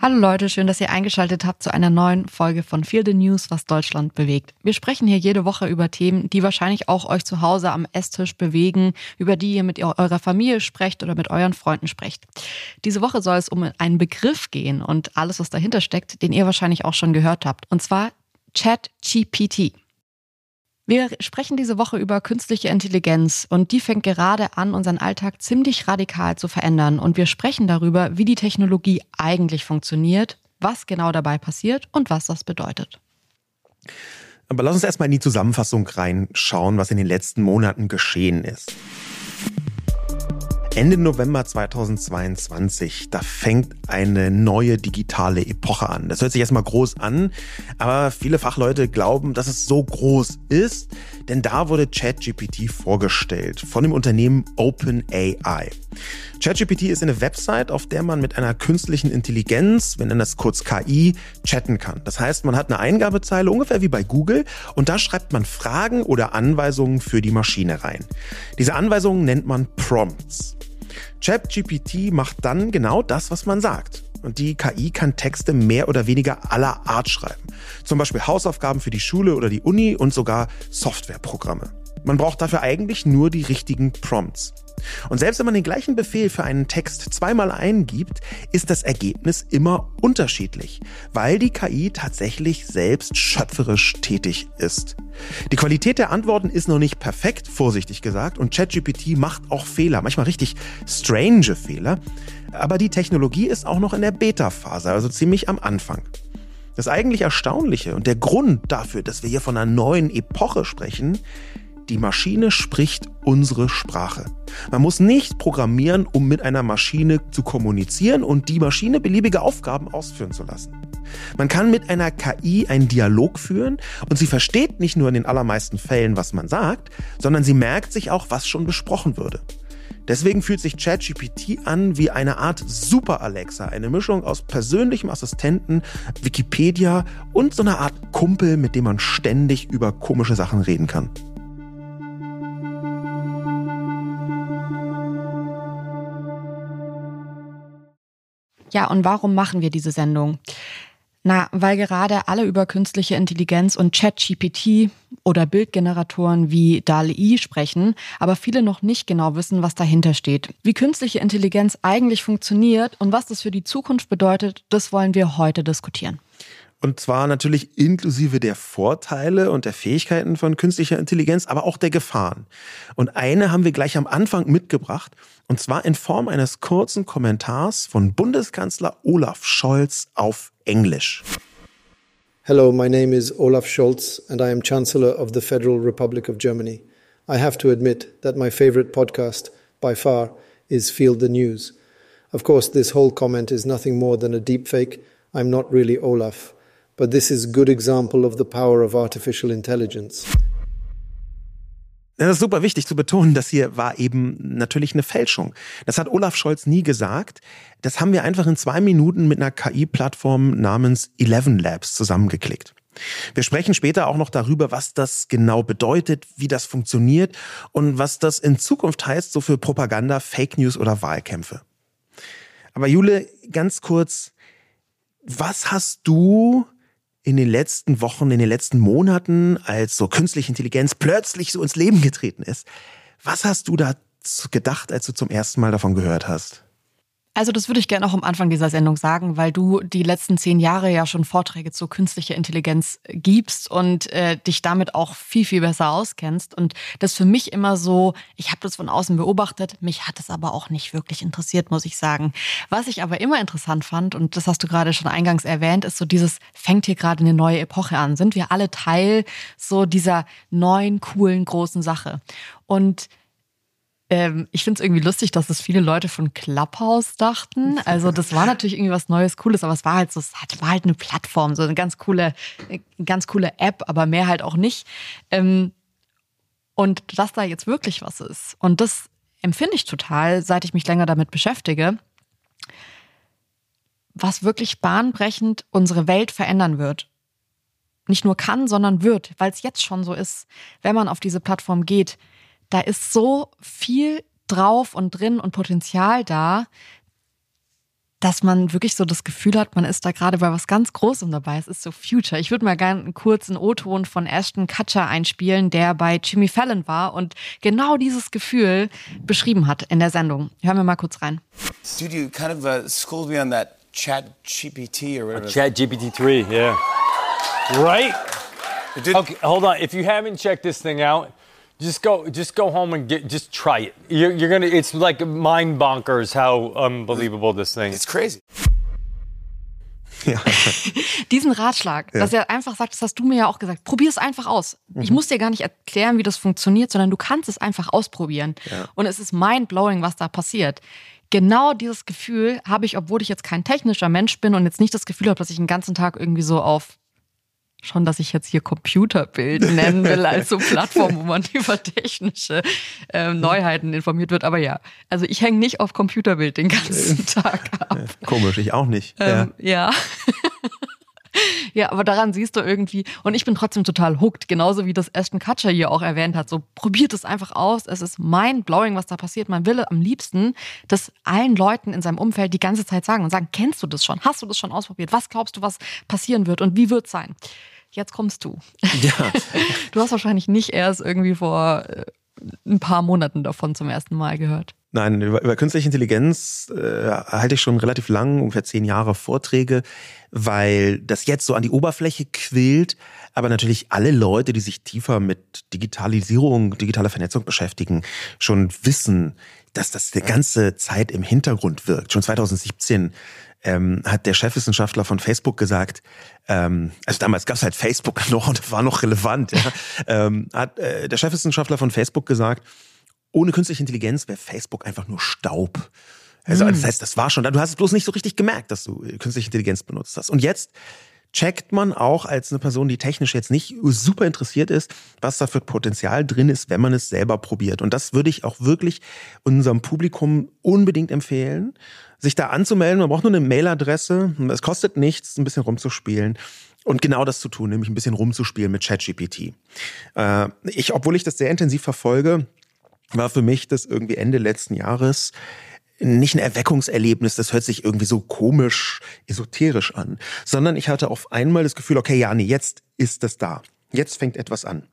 Hallo Leute, schön, dass ihr eingeschaltet habt zu einer neuen Folge von Feel the News, was Deutschland bewegt. Wir sprechen hier jede Woche über Themen, die wahrscheinlich auch euch zu Hause am Esstisch bewegen, über die ihr mit eurer Familie sprecht oder mit euren Freunden sprecht. Diese Woche soll es um einen Begriff gehen und alles, was dahinter steckt, den ihr wahrscheinlich auch schon gehört habt, und zwar ChatGPT. Wir sprechen diese Woche über künstliche Intelligenz und die fängt gerade an, unseren Alltag ziemlich radikal zu verändern. Und wir sprechen darüber, wie die Technologie eigentlich funktioniert, was genau dabei passiert und was das bedeutet. Aber lass uns erstmal in die Zusammenfassung reinschauen, was in den letzten Monaten geschehen ist. Ende November 2022, da fängt eine neue digitale Epoche an. Das hört sich erstmal groß an, aber viele Fachleute glauben, dass es so groß ist, denn da wurde ChatGPT vorgestellt von dem Unternehmen OpenAI. ChatGPT ist eine Website, auf der man mit einer künstlichen Intelligenz, wir nennen das kurz KI, chatten kann. Das heißt, man hat eine Eingabezeile ungefähr wie bei Google und da schreibt man Fragen oder Anweisungen für die Maschine rein. Diese Anweisungen nennt man Prompts. ChatGPT macht dann genau das, was man sagt. Und die KI kann Texte mehr oder weniger aller Art schreiben. Zum Beispiel Hausaufgaben für die Schule oder die Uni und sogar Softwareprogramme. Man braucht dafür eigentlich nur die richtigen Prompts. Und selbst wenn man den gleichen Befehl für einen Text zweimal eingibt, ist das Ergebnis immer unterschiedlich, weil die KI tatsächlich selbst schöpferisch tätig ist. Die Qualität der Antworten ist noch nicht perfekt, vorsichtig gesagt, und ChatGPT macht auch Fehler, manchmal richtig strange Fehler. Aber die Technologie ist auch noch in der Beta-Phase, also ziemlich am Anfang. Das eigentlich Erstaunliche und der Grund dafür, dass wir hier von einer neuen Epoche sprechen, die Maschine spricht unsere Sprache. Man muss nicht programmieren, um mit einer Maschine zu kommunizieren und die Maschine beliebige Aufgaben ausführen zu lassen. Man kann mit einer KI einen Dialog führen und sie versteht nicht nur in den allermeisten Fällen, was man sagt, sondern sie merkt sich auch, was schon besprochen würde. Deswegen fühlt sich ChatGPT an wie eine Art Super Alexa, eine Mischung aus persönlichem Assistenten, Wikipedia und so einer Art Kumpel, mit dem man ständig über komische Sachen reden kann. Ja, und warum machen wir diese Sendung? Na, weil gerade alle über künstliche Intelligenz und ChatGPT oder Bildgeneratoren wie DALI sprechen, aber viele noch nicht genau wissen, was dahinter steht. Wie künstliche Intelligenz eigentlich funktioniert und was das für die Zukunft bedeutet, das wollen wir heute diskutieren. Und zwar natürlich inklusive der Vorteile und der Fähigkeiten von künstlicher Intelligenz, aber auch der Gefahren. Und eine haben wir gleich am Anfang mitgebracht, und zwar in Form eines kurzen Kommentars von Bundeskanzler Olaf Scholz auf Englisch. Hello, my name is Olaf Scholz and I am Chancellor of the Federal Republic of Germany. I have to admit that my favorite podcast, by far, is Field the News. Of course, this whole comment is nothing more than a deepfake. I'm not really Olaf. But this is good example of the power of artificial intelligence. Das ist super wichtig zu betonen, das hier war eben natürlich eine Fälschung. Das hat Olaf Scholz nie gesagt. Das haben wir einfach in zwei Minuten mit einer KI-Plattform namens Eleven Labs zusammengeklickt. Wir sprechen später auch noch darüber, was das genau bedeutet, wie das funktioniert und was das in Zukunft heißt, so für Propaganda, Fake News oder Wahlkämpfe. Aber Jule, ganz kurz, was hast du in den letzten Wochen, in den letzten Monaten, als so künstliche Intelligenz plötzlich so ins Leben getreten ist. Was hast du da gedacht, als du zum ersten Mal davon gehört hast? Also das würde ich gerne auch am Anfang dieser Sendung sagen, weil du die letzten zehn Jahre ja schon Vorträge zu künstlicher Intelligenz gibst und äh, dich damit auch viel, viel besser auskennst. Und das für mich immer so, ich habe das von außen beobachtet, mich hat es aber auch nicht wirklich interessiert, muss ich sagen. Was ich aber immer interessant fand, und das hast du gerade schon eingangs erwähnt, ist so dieses, fängt hier gerade eine neue Epoche an. Sind wir alle Teil so dieser neuen, coolen, großen Sache? Und ähm, ich finde es irgendwie lustig, dass es viele Leute von Clubhouse dachten. Also das war natürlich irgendwie was Neues, Cooles, aber es war halt so, es war halt eine Plattform, so eine ganz coole, ganz coole App, aber mehr halt auch nicht. Ähm, und dass da jetzt wirklich was ist. Und das empfinde ich total, seit ich mich länger damit beschäftige, was wirklich bahnbrechend unsere Welt verändern wird. Nicht nur kann, sondern wird, weil es jetzt schon so ist, wenn man auf diese Plattform geht da ist so viel drauf und drin und Potenzial da. dass man wirklich so das Gefühl hat, man ist da gerade bei was ganz Großem dabei. Es ist so Future. Ich würde mal gerne einen kurzen O-Ton von Ashton Kutcher einspielen, der bei Jimmy Fallon war und genau dieses Gefühl beschrieben hat in der Sendung. Hören wir mal kurz rein. Dude, you kind of uh, schooled me on that Chat GPT or whatever. Chat GPT 3, yeah. Right? Okay, hold on. If you haven't checked this thing out, just go just go home and get just try it. You're, you're gonna it's like mind bonkers how unbelievable this thing is. It's crazy. Ja. Diesen Ratschlag, dass er einfach sagt, das hast du mir ja auch gesagt, probier es einfach aus. Ich muss dir gar nicht erklären, wie das funktioniert, sondern du kannst es einfach ausprobieren. Und es ist mind-blowing, was da passiert. Genau dieses Gefühl habe ich, obwohl ich jetzt kein technischer Mensch bin und jetzt nicht das Gefühl habe, dass ich den ganzen Tag irgendwie so auf schon, dass ich jetzt hier Computerbild nennen will als so Plattform, wo man über technische ähm, Neuheiten informiert wird. Aber ja, also ich hänge nicht auf Computerbild den ganzen Tag ab. Komisch, ich auch nicht. ja. Ähm, ja. ja, aber daran siehst du irgendwie, und ich bin trotzdem total hooked, genauso wie das Ashton Kutcher hier auch erwähnt hat. So probiert es einfach aus. Es ist mind-blowing, was da passiert. Man will am liebsten das allen Leuten in seinem Umfeld die ganze Zeit sagen und sagen, kennst du das schon? Hast du das schon ausprobiert? Was glaubst du, was passieren wird und wie wird es sein? Jetzt kommst du. Ja. Du hast wahrscheinlich nicht erst irgendwie vor äh, ein paar Monaten davon zum ersten Mal gehört. Nein, über, über künstliche Intelligenz äh, halte ich schon relativ lang, ungefähr zehn Jahre Vorträge, weil das jetzt so an die Oberfläche quillt, aber natürlich alle Leute, die sich tiefer mit Digitalisierung, digitaler Vernetzung beschäftigen, schon wissen, dass das die ganze Zeit im Hintergrund wirkt. Schon 2017 ähm, hat der Chefwissenschaftler von Facebook gesagt, ähm, also damals gab es halt Facebook noch und war noch relevant, ja, ähm, hat äh, der Chefwissenschaftler von Facebook gesagt, ohne künstliche Intelligenz wäre Facebook einfach nur Staub. Also das heißt, das war schon da. Du hast es bloß nicht so richtig gemerkt, dass du äh, künstliche Intelligenz benutzt hast. Und jetzt checkt man auch als eine Person, die technisch jetzt nicht super interessiert ist, was da für Potenzial drin ist, wenn man es selber probiert. Und das würde ich auch wirklich unserem Publikum unbedingt empfehlen, sich da anzumelden. Man braucht nur eine Mailadresse. Es kostet nichts, ein bisschen rumzuspielen. Und genau das zu tun, nämlich ein bisschen rumzuspielen mit ChatGPT. Äh, ich, obwohl ich das sehr intensiv verfolge, war für mich das irgendwie Ende letzten Jahres nicht ein Erweckungserlebnis, das hört sich irgendwie so komisch, esoterisch an, sondern ich hatte auf einmal das Gefühl, okay, ja, nee, jetzt ist das da. Jetzt fängt etwas an.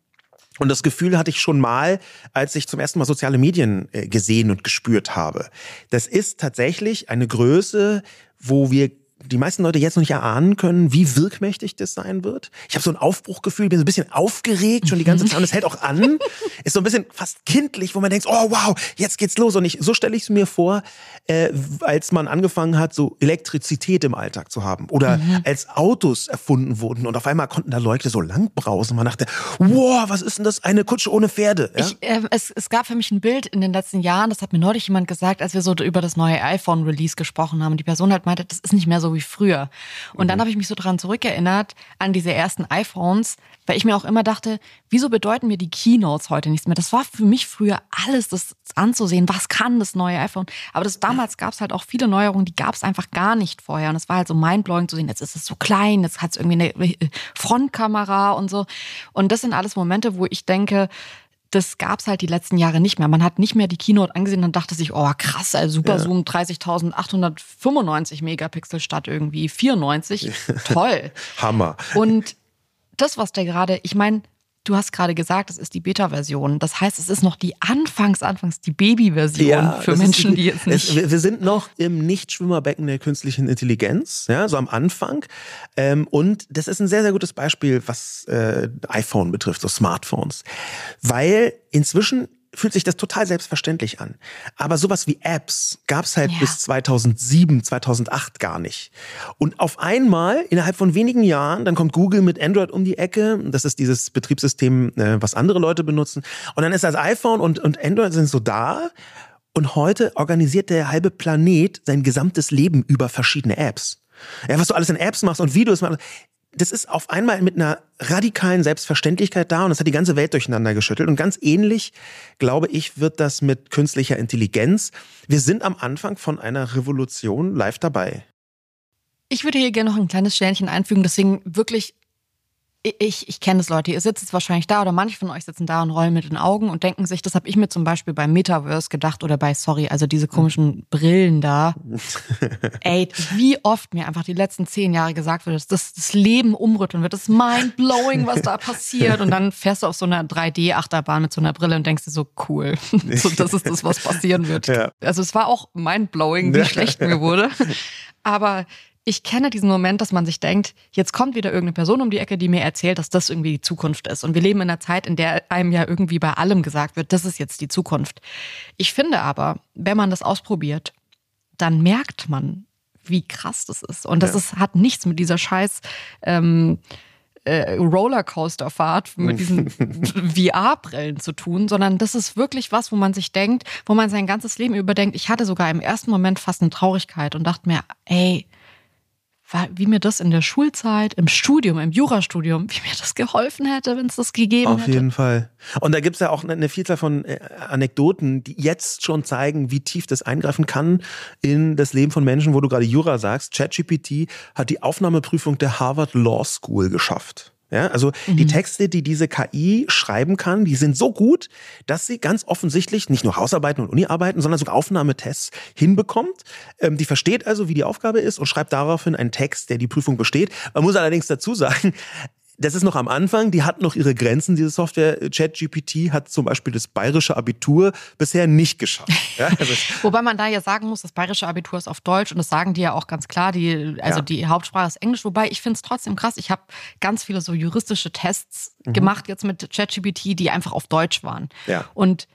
Und das Gefühl hatte ich schon mal, als ich zum ersten Mal soziale Medien äh, gesehen und gespürt habe. Das ist tatsächlich eine Größe, wo wir die meisten Leute jetzt noch nicht erahnen können, wie wirkmächtig das sein wird. Ich habe so ein Aufbruchgefühl, bin so ein bisschen aufgeregt schon die ganze Zeit und es hält auch an. Ist so ein bisschen fast kindlich, wo man denkt, oh wow, jetzt geht's los. Und ich, so stelle ich es mir vor, äh, als man angefangen hat, so Elektrizität im Alltag zu haben oder als Autos erfunden wurden und auf einmal konnten da Leute so lang brausen. Man dachte, wow, was ist denn das? Eine Kutsche ohne Pferde. Ja? Ich, äh, es, es gab für mich ein Bild in den letzten Jahren, das hat mir neulich jemand gesagt, als wir so über das neue iPhone-Release gesprochen haben. Die Person halt meinte, das ist nicht mehr so wie früher. Und dann habe ich mich so daran zurückerinnert, an diese ersten iPhones, weil ich mir auch immer dachte, wieso bedeuten mir die Keynotes heute nichts mehr? Das war für mich früher alles, das anzusehen, was kann das neue iPhone. Aber das, damals gab es halt auch viele Neuerungen, die gab es einfach gar nicht vorher. Und es war halt so mindblowing zu sehen, jetzt ist es so klein, jetzt hat es irgendwie eine äh, Frontkamera und so. Und das sind alles Momente, wo ich denke, das gab's halt die letzten Jahre nicht mehr. Man hat nicht mehr die Keynote angesehen und dachte sich, oh krass, also Super Zoom 30.895 Megapixel statt irgendwie 94. Toll. Hammer. Und das, was der gerade, ich meine, du hast gerade gesagt, es ist die Beta-Version. Das heißt, es ist noch die Anfangs, Anfangs die Baby-Version für das Menschen, ist, die jetzt es, nicht. wir, wir sind noch im Nichtschwimmerbecken der künstlichen Intelligenz, ja, so am Anfang. Ähm, und das ist ein sehr, sehr gutes Beispiel, was äh, iPhone betrifft, so Smartphones. Weil inzwischen fühlt sich das total selbstverständlich an. Aber sowas wie Apps gab es halt Ja. bis 2007, 2008 gar nicht. Und auf einmal, innerhalb von wenigen Jahren, dann kommt Google mit Android um die Ecke. Das ist dieses Betriebssystem, äh, was andere Leute benutzen. Und dann ist das iPhone und, und Android sind so da. Und heute organisiert der halbe Planet sein gesamtes Leben über verschiedene Apps. Ja, was du alles in Apps machst und Videos machst, das ist auf einmal mit einer radikalen Selbstverständlichkeit da und das hat die ganze Welt durcheinander geschüttelt. Und ganz ähnlich, glaube ich, wird das mit künstlicher Intelligenz. Wir sind am Anfang von einer Revolution live dabei. Ich würde hier gerne noch ein kleines Sternchen einfügen, deswegen wirklich ich, ich kenne es, Leute. Ihr sitzt jetzt wahrscheinlich da oder manche von euch sitzen da und rollen mit den Augen und denken sich, das habe ich mir zum Beispiel beim Metaverse gedacht oder bei, sorry, also diese komischen Brillen da. Ey, wie oft mir einfach die letzten zehn Jahre gesagt wird, dass das Leben umrütteln wird. Das ist mind-blowing, was da passiert. Und dann fährst du auf so einer 3D-Achterbahn mit so einer Brille und denkst dir so, cool. so, das ist das, was passieren wird. Ja. Also es war auch mind-blowing, wie schlecht mir wurde. Aber ich kenne diesen Moment, dass man sich denkt, jetzt kommt wieder irgendeine Person um die Ecke, die mir erzählt, dass das irgendwie die Zukunft ist. Und wir leben in einer Zeit, in der einem ja irgendwie bei allem gesagt wird, das ist jetzt die Zukunft. Ich finde aber, wenn man das ausprobiert, dann merkt man, wie krass das ist. Und das Ja. ist, hat nichts mit dieser scheiß ähm, äh, Rollercoaster-Fahrt mit diesen VR-Brillen zu tun, sondern das ist wirklich was, wo man sich denkt, wo man sein ganzes Leben überdenkt. Ich hatte sogar im ersten Moment fast eine Traurigkeit und dachte mir, ey, wie mir das in der Schulzeit, im Studium, im Jurastudium, wie mir das geholfen hätte, wenn es das gegeben Auf hätte. jeden Fall. Und da gibt's ja auch eine- eine Vielzahl von äh, Anekdoten, die jetzt schon zeigen, wie tief das eingreifen kann in das Leben von Menschen, wo du gerade Jura sagst. ChatGPT hat die Aufnahmeprüfung der Harvard Law School geschafft. Ja, also die Texte, die diese KI schreiben kann, die sind so gut, dass sie ganz offensichtlich nicht nur Hausarbeiten und Uniarbeiten, sondern sogar Aufnahmetests hinbekommt. Ähm, die versteht also, wie die Aufgabe ist und schreibt daraufhin einen Text, der die Prüfung besteht. Man muss allerdings dazu sagen, das ist noch am Anfang, die hat noch ihre Grenzen, diese Software. ChatGPT hat zum Beispiel das bayerische Abitur bisher nicht geschafft. Ja, also, Wobei man da ja sagen muss, das bayerische Abitur ist auf Deutsch und das sagen die ja auch ganz klar. Die, also Ja. die Hauptsprache ist Englisch, wobei ich finde es trotzdem krass. Ich habe ganz viele so juristische Tests Mhm. gemacht jetzt mit ChatGPT, die einfach auf Deutsch waren. Ja. Und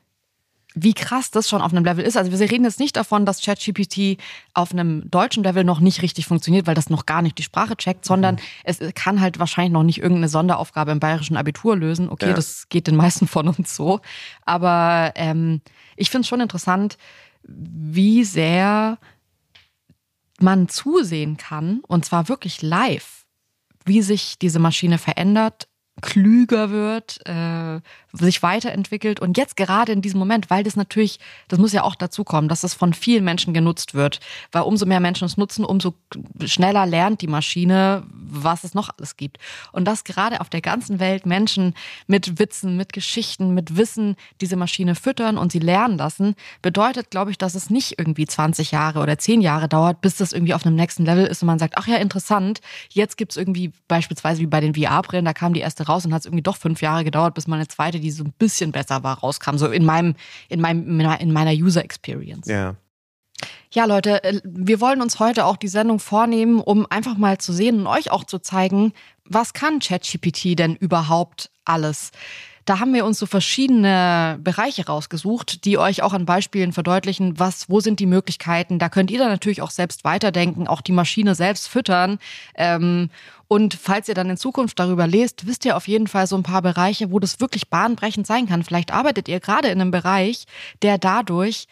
wie krass das schon auf einem Level ist. Also wir reden jetzt nicht davon, dass ChatGPT auf einem deutschen Level noch nicht richtig funktioniert, weil das noch gar nicht die Sprache checkt, sondern Mhm. es kann halt wahrscheinlich noch nicht irgendeine Sonderaufgabe im bayerischen Abitur lösen. Okay, Ja. das geht den meisten von uns so. Aber ähm, ich finde es schon interessant, wie sehr man zusehen kann, und zwar wirklich live, wie sich diese Maschine verändert, klüger wird, äh, sich weiterentwickelt und jetzt gerade in diesem Moment, weil das natürlich, das muss ja auch dazu kommen, dass es von vielen Menschen genutzt wird, weil umso mehr Menschen es nutzen, umso schneller lernt die Maschine, was es noch alles gibt. Und dass gerade auf der ganzen Welt Menschen mit Witzen, mit Geschichten, mit Wissen diese Maschine füttern und sie lernen lassen, bedeutet, glaube ich, dass es nicht irgendwie 20 Jahre oder 10 Jahre dauert, bis das irgendwie auf einem nächsten Level ist und man sagt, ach ja, interessant, jetzt gibt's irgendwie beispielsweise wie bei den VR-Brillen, da kam die erste raus und hat es irgendwie doch fünf Jahre gedauert, bis mal eine zweite, die so ein bisschen besser war, rauskam, so in meinem, in meinem, in meiner User Experience. ja. Ja, Leute, äh, wir wollen uns heute auch die Sendung vornehmen, um einfach mal zu sehen und euch auch zu zeigen, was kann ChatGPT denn überhaupt alles? Da haben wir uns so verschiedene Bereiche rausgesucht, die euch auch an Beispielen verdeutlichen, was, wo sind die Möglichkeiten. Da könnt ihr dann natürlich auch selbst weiterdenken, auch die Maschine selbst füttern. Ähm, und falls ihr dann in Zukunft darüber lest, wisst ihr auf jeden Fall so ein paar Bereiche, wo das wirklich bahnbrechend sein kann. Vielleicht arbeitet ihr gerade in einem Bereich, der dadurch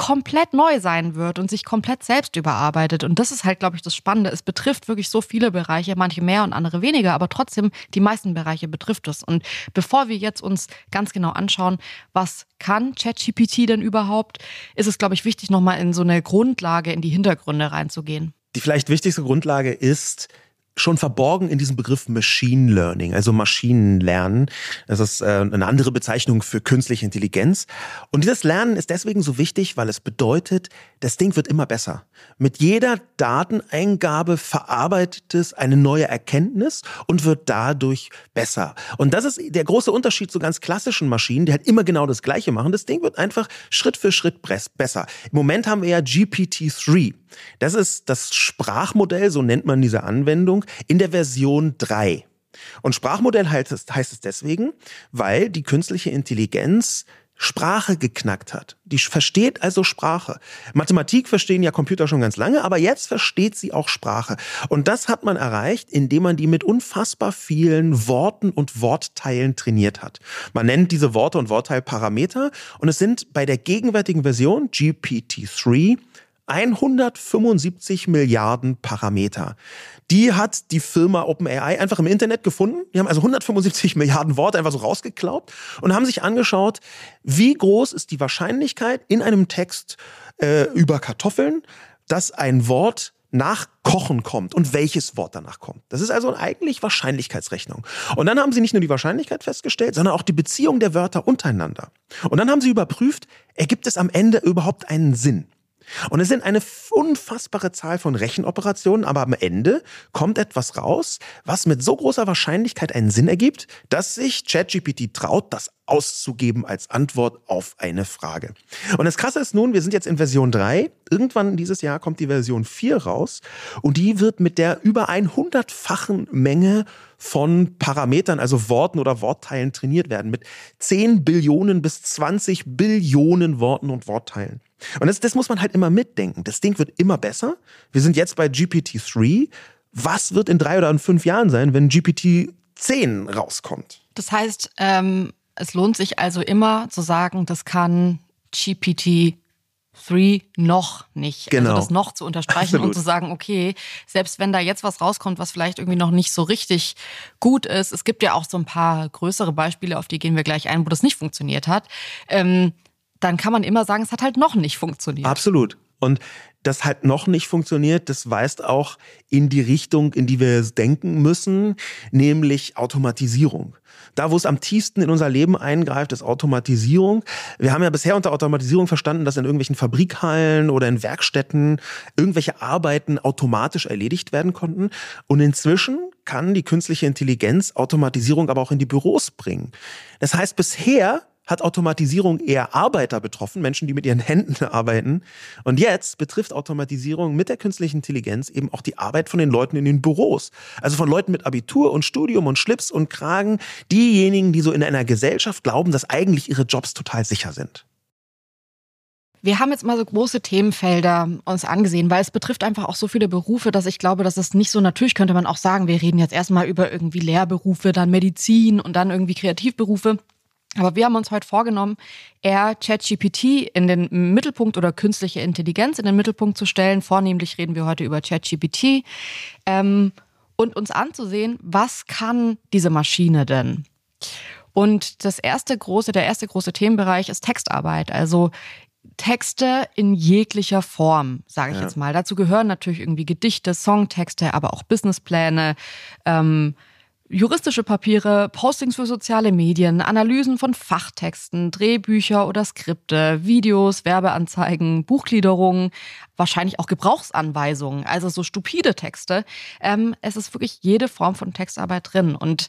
komplett neu sein wird und sich komplett selbst überarbeitet. Und das ist halt, glaube ich, das Spannende. Es betrifft wirklich so viele Bereiche, manche mehr und andere weniger, aber trotzdem die meisten Bereiche betrifft es. Und bevor wir jetzt uns ganz genau anschauen, was kann ChatGPT denn überhaupt, ist es, glaube ich, wichtig, nochmal in so eine Grundlage, in die Hintergründe reinzugehen. Die vielleicht wichtigste Grundlage ist schon verborgen in diesem Begriff Machine Learning, also Maschinenlernen. Das ist äh, eine andere Bezeichnung für künstliche Intelligenz. Und dieses Lernen ist deswegen so wichtig, weil es bedeutet, das Ding wird immer besser. Mit jeder Dateneingabe verarbeitet es eine neue Erkenntnis und wird dadurch besser. Und das ist der große Unterschied zu ganz klassischen Maschinen, die halt immer genau das Gleiche machen. Das Ding wird einfach Schritt für Schritt besser. Im Moment haben wir ja GPT-3. Das ist das Sprachmodell, so nennt man diese Anwendung, in der Version 3. Und Sprachmodell heißt es, heißt es deswegen, weil die künstliche Intelligenz Sprache geknackt hat. Die versteht also Sprache. Mathematik verstehen ja Computer schon ganz lange, aber jetzt versteht sie auch Sprache. Und das hat man erreicht, indem man die mit unfassbar vielen Worten und Wortteilen trainiert hat. Man nennt diese Worte und Wortteilparameter und es sind bei der gegenwärtigen Version GPT-3 175 Milliarden Parameter. Die hat die Firma OpenAI einfach im Internet gefunden. Die haben also 175 Milliarden Worte einfach so rausgeklaubt und haben sich angeschaut, wie groß ist die Wahrscheinlichkeit in einem Text äh, über Kartoffeln, dass ein Wort nach Kochen kommt und welches Wort danach kommt. Das ist also eigentlich Wahrscheinlichkeitsrechnung. Und dann haben sie nicht nur die Wahrscheinlichkeit festgestellt, sondern auch die Beziehung der Wörter untereinander. Und dann haben sie überprüft, ergibt es am Ende überhaupt einen Sinn? Und es sind eine unfassbare Zahl von Rechenoperationen, aber am Ende kommt etwas raus, was mit so großer Wahrscheinlichkeit einen Sinn ergibt, dass sich ChatGPT traut, das auszugeben als Antwort auf eine Frage. Und das Krasse ist nun, wir sind jetzt in Version 3. Irgendwann dieses Jahr kommt die Version 4 raus und die wird mit der über 100-fachen Menge von Parametern, also Worten oder Wortteilen trainiert werden, mit 10 Billionen bis 20 Billionen Worten und Wortteilen. Und das, das muss man halt immer mitdenken. Das Ding wird immer besser. Wir sind jetzt bei GPT-3. Was wird in drei oder in fünf Jahren sein, wenn GPT-10 rauskommt? Das heißt, ähm, es lohnt sich also immer zu sagen, das kann GPT 3 noch nicht. Also genau. Also das noch zu unterstreichen Absolut. und zu sagen, okay, selbst wenn da jetzt was rauskommt, was vielleicht irgendwie noch nicht so richtig gut ist, es gibt ja auch so ein paar größere Beispiele, auf die gehen wir gleich ein, wo das nicht funktioniert hat, ähm, dann kann man immer sagen, es hat halt noch nicht funktioniert. Absolut. Und das halt noch nicht funktioniert, das weist auch in die Richtung, in die wir denken müssen, nämlich Automatisierung. Da, wo es am tiefsten in unser Leben eingreift, ist Automatisierung. Wir haben ja bisher unter Automatisierung verstanden, dass in irgendwelchen Fabrikhallen oder in Werkstätten irgendwelche Arbeiten automatisch erledigt werden konnten. Und inzwischen kann die künstliche Intelligenz Automatisierung aber auch in die Büros bringen. Das heißt, bisher hat Automatisierung eher Arbeiter betroffen, Menschen, die mit ihren Händen arbeiten. Und jetzt betrifft Automatisierung mit der künstlichen Intelligenz eben auch die Arbeit von den Leuten in den Büros. Also von Leuten mit Abitur und Studium und Schlips und Kragen. Diejenigen, die so in einer Gesellschaft glauben, dass eigentlich ihre Jobs total sicher sind. Wir haben jetzt mal so große Themenfelder uns angesehen, weil es betrifft einfach auch so viele Berufe, dass ich glaube, dass es nicht so natürlich könnte man auch sagen, wir reden jetzt erstmal über irgendwie Lehrberufe, dann Medizin und dann irgendwie Kreativberufe. Aber wir haben uns heute vorgenommen, eher ChatGPT in den Mittelpunkt oder künstliche Intelligenz in den Mittelpunkt zu stellen. Vornehmlich reden wir heute über ChatGPT ähm, und uns anzusehen, was kann diese Maschine denn? Und das erste große, der erste große Themenbereich ist Textarbeit. Also Texte in jeglicher Form, sage ich Ja. jetzt mal. Dazu gehören natürlich irgendwie Gedichte, Songtexte, aber auch Businesspläne, ähm, juristische Papiere, Postings für soziale Medien, Analysen von Fachtexten, Drehbücher oder Skripte, Videos, Werbeanzeigen, Buchgliederungen, wahrscheinlich auch Gebrauchsanweisungen, also so stupide Texte. Ähm, es ist wirklich jede Form von Textarbeit drin und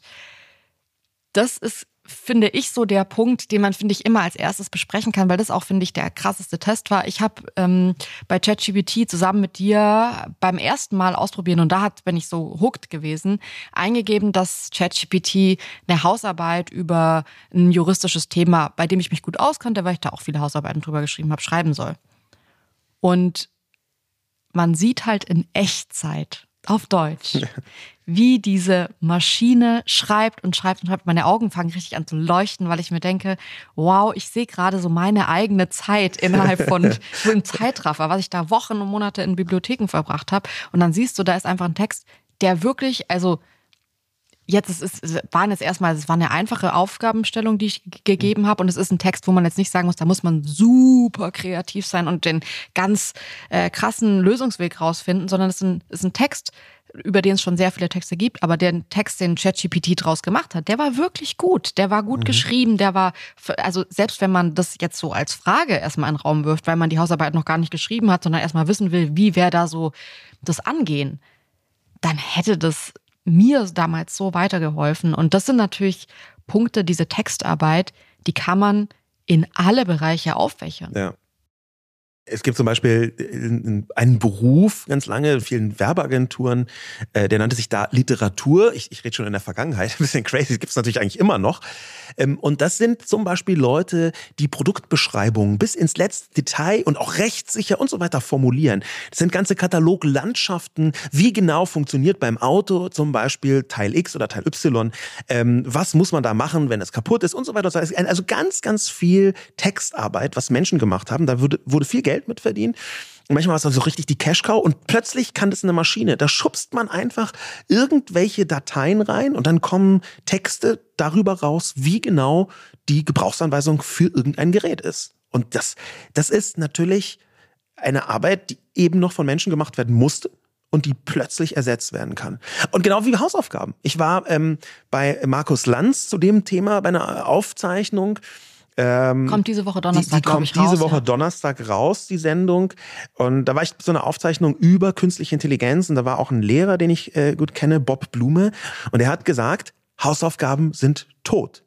das ist, finde ich, so der Punkt, den man, finde ich, immer als erstes besprechen kann, weil das auch, finde ich, der krasseste Test war. Ich habe ähm, bei ChatGPT zusammen mit dir beim ersten Mal ausprobieren und da hat, bin ich so hooked gewesen, eingegeben, dass ChatGPT eine Hausarbeit über ein juristisches Thema, bei dem ich mich gut auskannte, weil ich da auch viele Hausarbeiten drüber geschrieben habe, schreiben soll. Und man sieht halt in Echtzeit auf Deutsch, wie diese Maschine schreibt und schreibt und schreibt. Meine Augen fangen richtig an zu leuchten, weil ich mir denke, wow, ich sehe gerade so meine eigene Zeit innerhalb von so einem Zeitraffer, was ich da Wochen und Monate in Bibliotheken verbracht habe. Und dann siehst du, da ist einfach ein Text, der wirklich, also Jetzt es ist, es waren jetzt erstmal, es war eine einfache Aufgabenstellung, die ich gegeben habe. Und es ist ein Text, wo man jetzt nicht sagen muss, da muss man super kreativ sein und den ganz äh, krassen Lösungsweg rausfinden, sondern es ist ein, ist ein Text, über den es schon sehr viele Texte gibt, aber der Text, den ChatGPT draus gemacht hat, der war wirklich gut. Der war gut geschrieben, der war, also selbst wenn man das jetzt so als Frage erstmal in den Raum wirft, weil man die Hausarbeit noch gar nicht geschrieben hat, sondern erstmal wissen will, wie wäre da so das angehen, dann hätte das mir damals so weitergeholfen. Und das sind natürlich Punkte, diese Textarbeit, die kann man in alle Bereiche aufwächern. Ja. Es gibt zum Beispiel äh, einen Beruf ganz lange in vielen Werbeagenturen, äh, der nannte sich da Literatur. Ich, ich rede schon in der Vergangenheit, ein bisschen crazy, gibt es natürlich eigentlich immer noch. Ähm, Und das sind zum Beispiel Leute, die Produktbeschreibungen bis ins letzte Detail und auch rechtssicher und so weiter formulieren. Das sind ganze Kataloglandschaften, wie genau funktioniert beim Auto zum Beispiel Teil X oder Teil Y, ähm, was muss man da machen, wenn es kaputt ist und so weiter. und so weiter. Also ganz, ganz viel Textarbeit, was Menschen gemacht haben. Da wurde, wurde viel Geld mit verdient. Und manchmal es auch so richtig die Cash-Cow und plötzlich kann das eine Maschine. Da schubst man einfach irgendwelche Dateien rein und dann kommen Texte darüber raus, wie genau die Gebrauchsanweisung für irgendein Gerät ist. Und das, das ist natürlich eine Arbeit, die eben noch von Menschen gemacht werden musste. und die plötzlich ersetzt werden kann. Und genau wie Hausaufgaben. Ich war ähm, bei Markus Lanz zu dem Thema bei einer Aufzeichnung. Ähm, kommt diese Woche Donnerstag, die, die kommt ich, diese raus, Woche ja. Donnerstag raus, die Sendung. Und da war ich so eine Aufzeichnung über künstliche Intelligenz und da war auch ein Lehrer, den ich äh, gut kenne, Bob Blume. Und er hat gesagt, Hausaufgaben sind tot.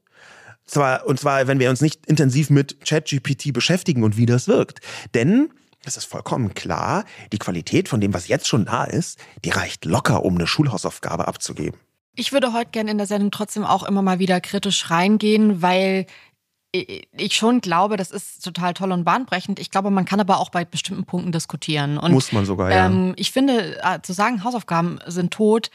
Zwar, und zwar, wenn wir uns nicht intensiv mit ChatGPT beschäftigen und wie das wirkt. Denn es ist vollkommen klar, die Qualität von dem, was jetzt schon da ist, die reicht locker, um eine Schulhausaufgabe abzugeben. Ich würde heute gerne in der Sendung trotzdem auch immer mal wieder kritisch reingehen, weil ich schon glaube, das ist total toll und bahnbrechend. Ich glaube, man kann aber auch bei bestimmten Punkten diskutieren. Und, Muss man sogar, ja. Ähm, ich finde, äh, zu sagen, Hausaufgaben sind tot,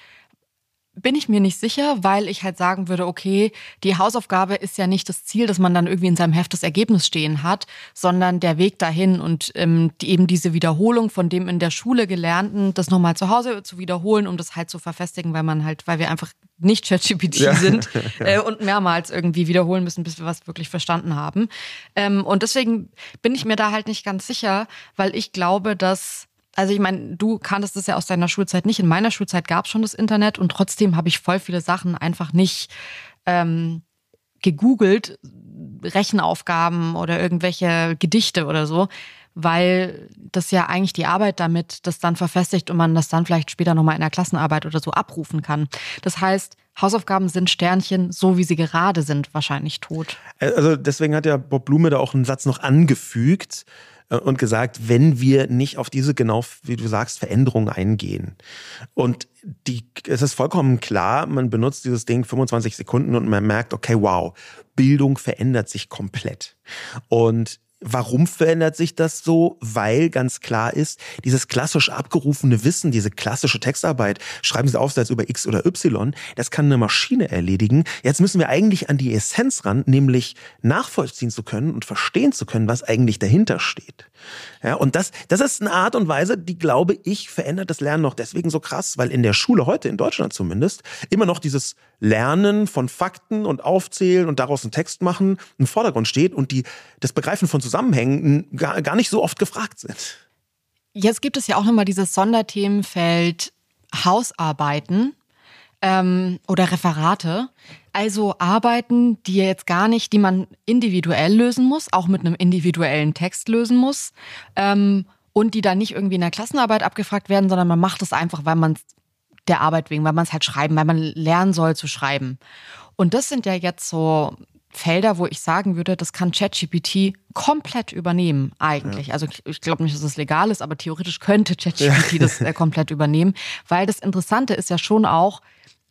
bin ich mir nicht sicher, weil ich halt sagen würde, okay, die Hausaufgabe ist ja nicht das Ziel, dass man dann irgendwie in seinem Heft das Ergebnis stehen hat, sondern der Weg dahin und ähm, die, eben diese Wiederholung von dem in der Schule gelernten, das nochmal zu Hause zu wiederholen, um das halt zu verfestigen, weil man halt, weil wir einfach nicht ChatGPT ja. sind äh, und mehrmals irgendwie wiederholen müssen, bis wir was wirklich verstanden haben. Ähm, und deswegen bin ich mir da halt nicht ganz sicher, weil ich glaube, dass also ich meine, du kanntest es ja aus deiner Schulzeit nicht. In meiner Schulzeit gab es schon das Internet und trotzdem habe ich voll viele Sachen einfach nicht ähm, gegoogelt, Rechenaufgaben oder irgendwelche Gedichte oder so, weil das ja eigentlich die Arbeit damit das dann verfestigt und man das dann vielleicht später nochmal in der Klassenarbeit oder so abrufen kann. Das heißt, Hausaufgaben sind Sternchen, so wie sie gerade sind, wahrscheinlich tot. Also deswegen hat ja Bob Blume da auch einen Satz noch angefügt äh, und gesagt, wenn wir nicht auf diese genau, wie du sagst, Veränderungen eingehen. Und die, es ist vollkommen klar, man benutzt dieses Ding 25 Sekunden und man merkt, okay, wow, Bildung verändert sich komplett. Und Warum verändert sich das so? Weil ganz klar ist, dieses klassisch abgerufene Wissen, diese klassische Textarbeit, schreiben Sie Aufsatz über X oder Y, das kann eine Maschine erledigen. Jetzt müssen wir eigentlich an die Essenz ran, nämlich nachvollziehen zu können und verstehen zu können, was eigentlich dahinter steht. Ja, und das, das ist eine Art und Weise, die, glaube ich, verändert das Lernen noch deswegen so krass, weil in der Schule heute, in Deutschland zumindest, immer noch dieses Lernen von Fakten und Aufzählen und daraus einen Text machen im Vordergrund steht und die, das Begreifen von Zusammenhängen gar, gar nicht so oft gefragt sind. Jetzt gibt es ja auch nochmal dieses Sonderthemenfeld Hausarbeiten ähm, oder Referate. Also Arbeiten, die jetzt gar nicht, die man individuell lösen muss, auch mit einem individuellen Text lösen muss. Ähm, und die dann nicht irgendwie in der Klassenarbeit abgefragt werden, sondern man macht es einfach, weil man der Arbeit wegen, weil man es halt schreiben, weil man lernen soll zu schreiben. Und das sind ja jetzt so Felder, wo ich sagen würde, das kann ChatGPT komplett übernehmen, eigentlich. Ja. Also ich glaube nicht, dass es legal ist, aber theoretisch könnte ChatGPT ja. das äh, komplett übernehmen, weil das Interessante ist ja schon auch,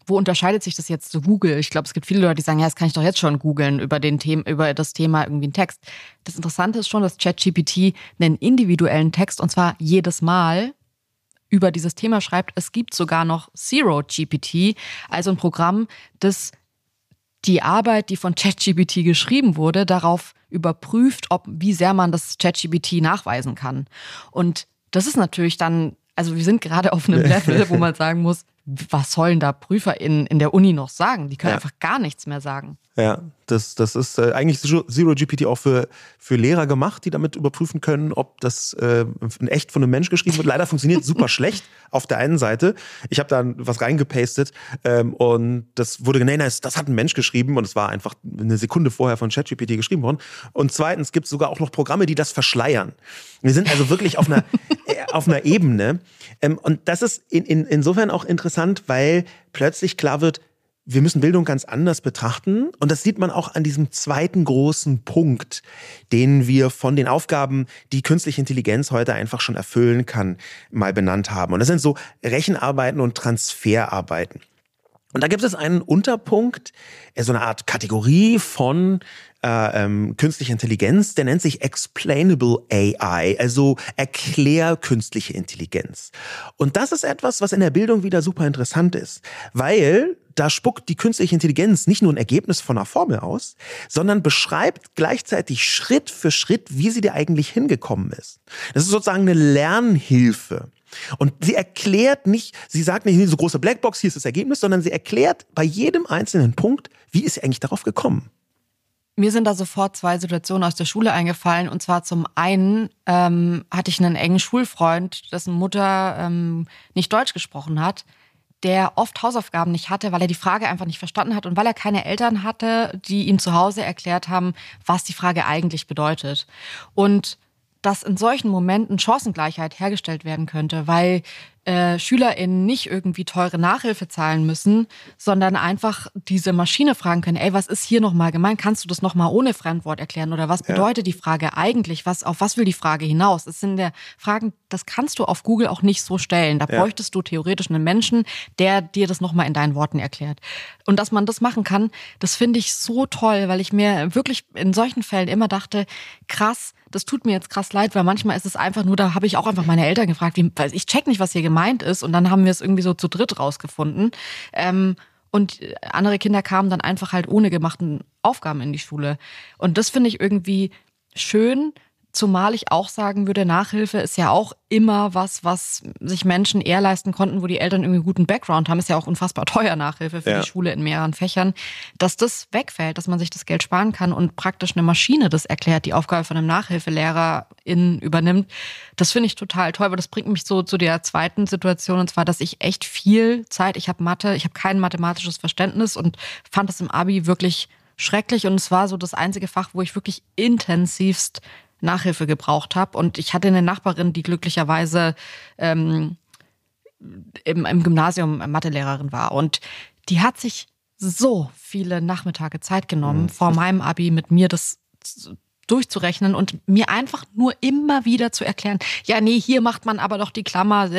wo unterscheidet sich das jetzt zu Google? Ich glaube, es gibt viele Leute, die sagen, ja, das kann ich doch jetzt schon googeln über den Thema, über das Thema irgendwie einen Text. Das Interessante ist schon, dass ChatGPT einen individuellen Text und zwar jedes Mal über dieses Thema schreibt. Es gibt sogar noch Zero GPT, also ein Programm, das die Arbeit, die von ChatGPT geschrieben wurde, darauf überprüft, ob wie sehr man das ChatGPT nachweisen kann. Und das ist natürlich dann, also wir sind gerade auf einem Level, wo man sagen muss, was sollen da Prüfer in, in der Uni noch sagen? Die können ja. einfach gar nichts mehr sagen. Ja, das, das ist äh, eigentlich Zero GPT auch für, für Lehrer gemacht, die damit überprüfen können, ob das äh, in echt von einem Mensch geschrieben wird. Leider funktioniert super schlecht auf der einen Seite. Ich habe da was reingepastet ähm, und das wurde, nee, das, das hat ein Mensch geschrieben und es war einfach eine Sekunde vorher von ChatGPT geschrieben worden. Und zweitens gibt es sogar auch noch Programme, die das verschleiern. Wir sind also wirklich auf einer, äh, auf einer Ebene. Ähm, und das ist in, in, insofern auch interessant, weil plötzlich klar wird, wir müssen Bildung ganz anders betrachten. Und das sieht man auch an diesem zweiten großen Punkt, den wir von den Aufgaben, die künstliche Intelligenz heute einfach schon erfüllen kann, mal benannt haben. Und das sind so Rechenarbeiten und Transferarbeiten. Und da gibt es einen Unterpunkt, äh, so eine Art Kategorie von äh, ähm, künstliche Intelligenz, der nennt sich Explainable AI, also erklär künstliche Intelligenz. Und das ist etwas, was in der Bildung wieder super interessant ist, weil da spuckt die künstliche Intelligenz nicht nur ein Ergebnis von einer Formel aus, sondern beschreibt gleichzeitig Schritt für Schritt, wie sie dir eigentlich hingekommen ist. Das ist sozusagen eine Lernhilfe. Und sie erklärt nicht, sie sagt nicht, so große Blackbox, hier ist das Ergebnis, sondern sie erklärt bei jedem einzelnen Punkt, wie ist sie eigentlich darauf gekommen. Mir sind da sofort zwei Situationen aus der Schule eingefallen. Und zwar zum einen ähm, hatte ich einen engen Schulfreund, dessen Mutter ähm, nicht Deutsch gesprochen hat, der oft Hausaufgaben nicht hatte, weil er die Frage einfach nicht verstanden hat und weil er keine Eltern hatte, die ihm zu Hause erklärt haben, was die Frage eigentlich bedeutet. Und dass in solchen Momenten Chancengleichheit hergestellt werden könnte, weil äh, SchülerInnen nicht irgendwie teure Nachhilfe zahlen müssen, sondern einfach diese Maschine fragen können, ey, was ist hier nochmal gemeint? Kannst du das nochmal ohne Fremdwort erklären? Oder was bedeutet ja. die Frage eigentlich? Was, auf was will die Frage hinaus? Es sind der Fragen, das kannst du auf Google auch nicht so stellen. Da ja. bräuchtest du theoretisch einen Menschen, der dir das nochmal in deinen Worten erklärt. Und dass man das machen kann, das finde ich so toll, weil ich mir wirklich in solchen Fällen immer dachte, krass, das tut mir jetzt krass leid, weil manchmal ist es einfach nur, da habe ich auch einfach meine Eltern gefragt, wie, weil ich check nicht, was hier gemeint ist. Und dann haben wir es irgendwie so zu dritt rausgefunden. Ähm, und andere Kinder kamen dann einfach halt ohne gemachten Aufgaben in die Schule. Und das finde ich irgendwie schön, Zumal ich auch sagen würde, Nachhilfe ist ja auch immer was, was sich Menschen eher leisten konnten, wo die Eltern irgendwie guten Background haben. Ist ja auch unfassbar teuer Nachhilfe für ja. die Schule in mehreren Fächern. Dass das wegfällt, dass man sich das Geld sparen kann und praktisch eine Maschine das erklärt, die Aufgabe von einem Nachhilfelehrer in übernimmt. Das finde ich total toll, weil das bringt mich so zu der zweiten Situation und zwar, dass ich echt viel Zeit, ich habe Mathe, ich habe kein mathematisches Verständnis und fand das im Abi wirklich schrecklich und es war so das einzige Fach, wo ich wirklich intensivst Nachhilfe gebraucht habe. Und ich hatte eine Nachbarin, die glücklicherweise ähm, im, im Gymnasium Mathelehrerin war. Und die hat sich so viele Nachmittage Zeit genommen, mhm. vor meinem Abi mit mir das durchzurechnen und mir einfach nur immer wieder zu erklären, ja, nee, hier macht man aber doch die Klammer,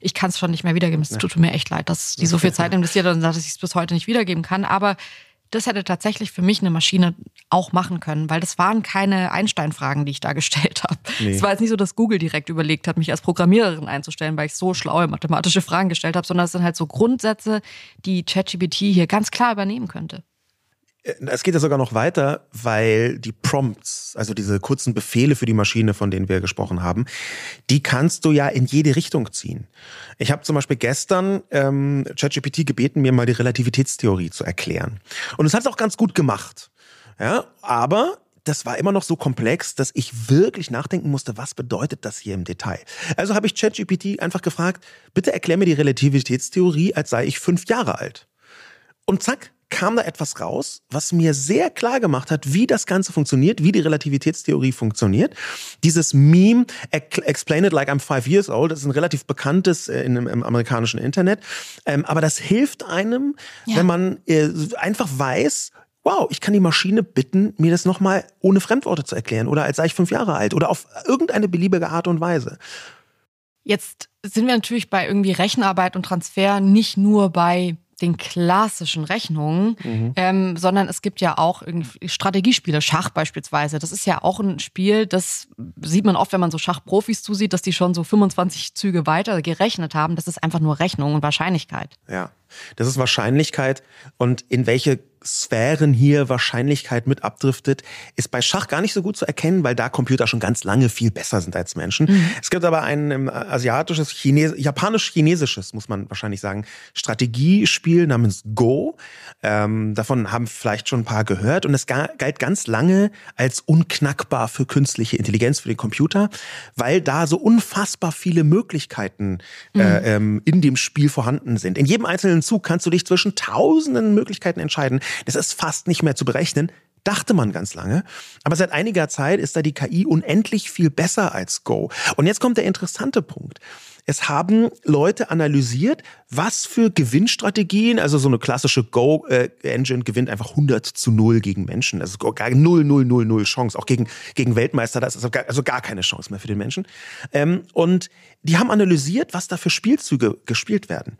ich kann es schon nicht mehr wiedergeben. Es tut mir echt leid, dass die so viel Zeit investiert und dass ich es bis heute nicht wiedergeben kann. Aber das hätte tatsächlich für mich eine Maschine auch machen können, weil das waren keine Einstein-Fragen, die ich da gestellt habe. Nee. Es war jetzt nicht so, dass Google direkt überlegt hat, mich als Programmiererin einzustellen, weil ich so schlaue mathematische Fragen gestellt habe, sondern es sind halt so Grundsätze, die ChatGPT hier ganz klar übernehmen könnte. Es geht ja sogar noch weiter, weil die Prompts, also diese kurzen Befehle für die Maschine, von denen wir gesprochen haben, die kannst du ja in jede Richtung ziehen. Ich habe zum Beispiel gestern ähm, ChatGPT gebeten, mir mal die Relativitätstheorie zu erklären. Und es hat es auch ganz gut gemacht. Ja, aber das war immer noch so komplex, dass ich wirklich nachdenken musste, was bedeutet das hier im Detail. Also habe ich ChatGPT einfach gefragt, bitte erklär mir die Relativitätstheorie, als sei ich fünf Jahre alt. Und zack, kam da etwas raus, was mir sehr klar gemacht hat, wie das Ganze funktioniert, wie die Relativitätstheorie funktioniert. Dieses Meme, explain it like I'm five years old, das ist ein relativ bekanntes äh, in, im amerikanischen Internet. Ähm, aber das hilft einem, ja. wenn man äh, einfach weiß, wow, ich kann die Maschine bitten, mir das nochmal ohne Fremdworte zu erklären oder als sei ich fünf Jahre alt oder auf irgendeine beliebige Art und Weise. Jetzt sind wir natürlich bei irgendwie Rechenarbeit und Transfer nicht nur bei den klassischen Rechnungen, mhm. ähm, sondern es gibt ja auch Strategiespiele, Schach beispielsweise. Das ist ja auch ein Spiel, das sieht man oft, wenn man so Schachprofis zusieht, dass die schon so 25 Züge weiter gerechnet haben. Das ist einfach nur Rechnung und Wahrscheinlichkeit. Ja, das ist Wahrscheinlichkeit und in welche Sphären hier Wahrscheinlichkeit mit abdriftet, ist bei Schach gar nicht so gut zu erkennen, weil da Computer schon ganz lange viel besser sind als Menschen. Mhm. Es gibt aber ein ähm, asiatisches, Chines japanisch-chinesisches, muss man wahrscheinlich sagen, Strategiespiel namens Go. Ähm, davon haben vielleicht schon ein paar gehört und es galt ganz lange als unknackbar für künstliche Intelligenz, für den Computer, weil da so unfassbar viele Möglichkeiten äh, mhm. ähm, in dem Spiel vorhanden sind. In jedem einzelnen Zug kannst du dich zwischen tausenden Möglichkeiten entscheiden. Das ist fast nicht mehr zu berechnen. Dachte man ganz lange. Aber seit einiger Zeit ist da die KI unendlich viel besser als Go. Und jetzt kommt der interessante Punkt. Es haben Leute analysiert, was für Gewinnstrategien, also so eine klassische Go-Engine gewinnt einfach 100 zu 0 gegen Menschen. Also gar 0, 0, 0, 0 Chance. Auch gegen, gegen Weltmeister, da ist also gar, also gar keine Chance mehr für den Menschen. Ähm, und die haben analysiert, was da für Spielzüge gespielt werden.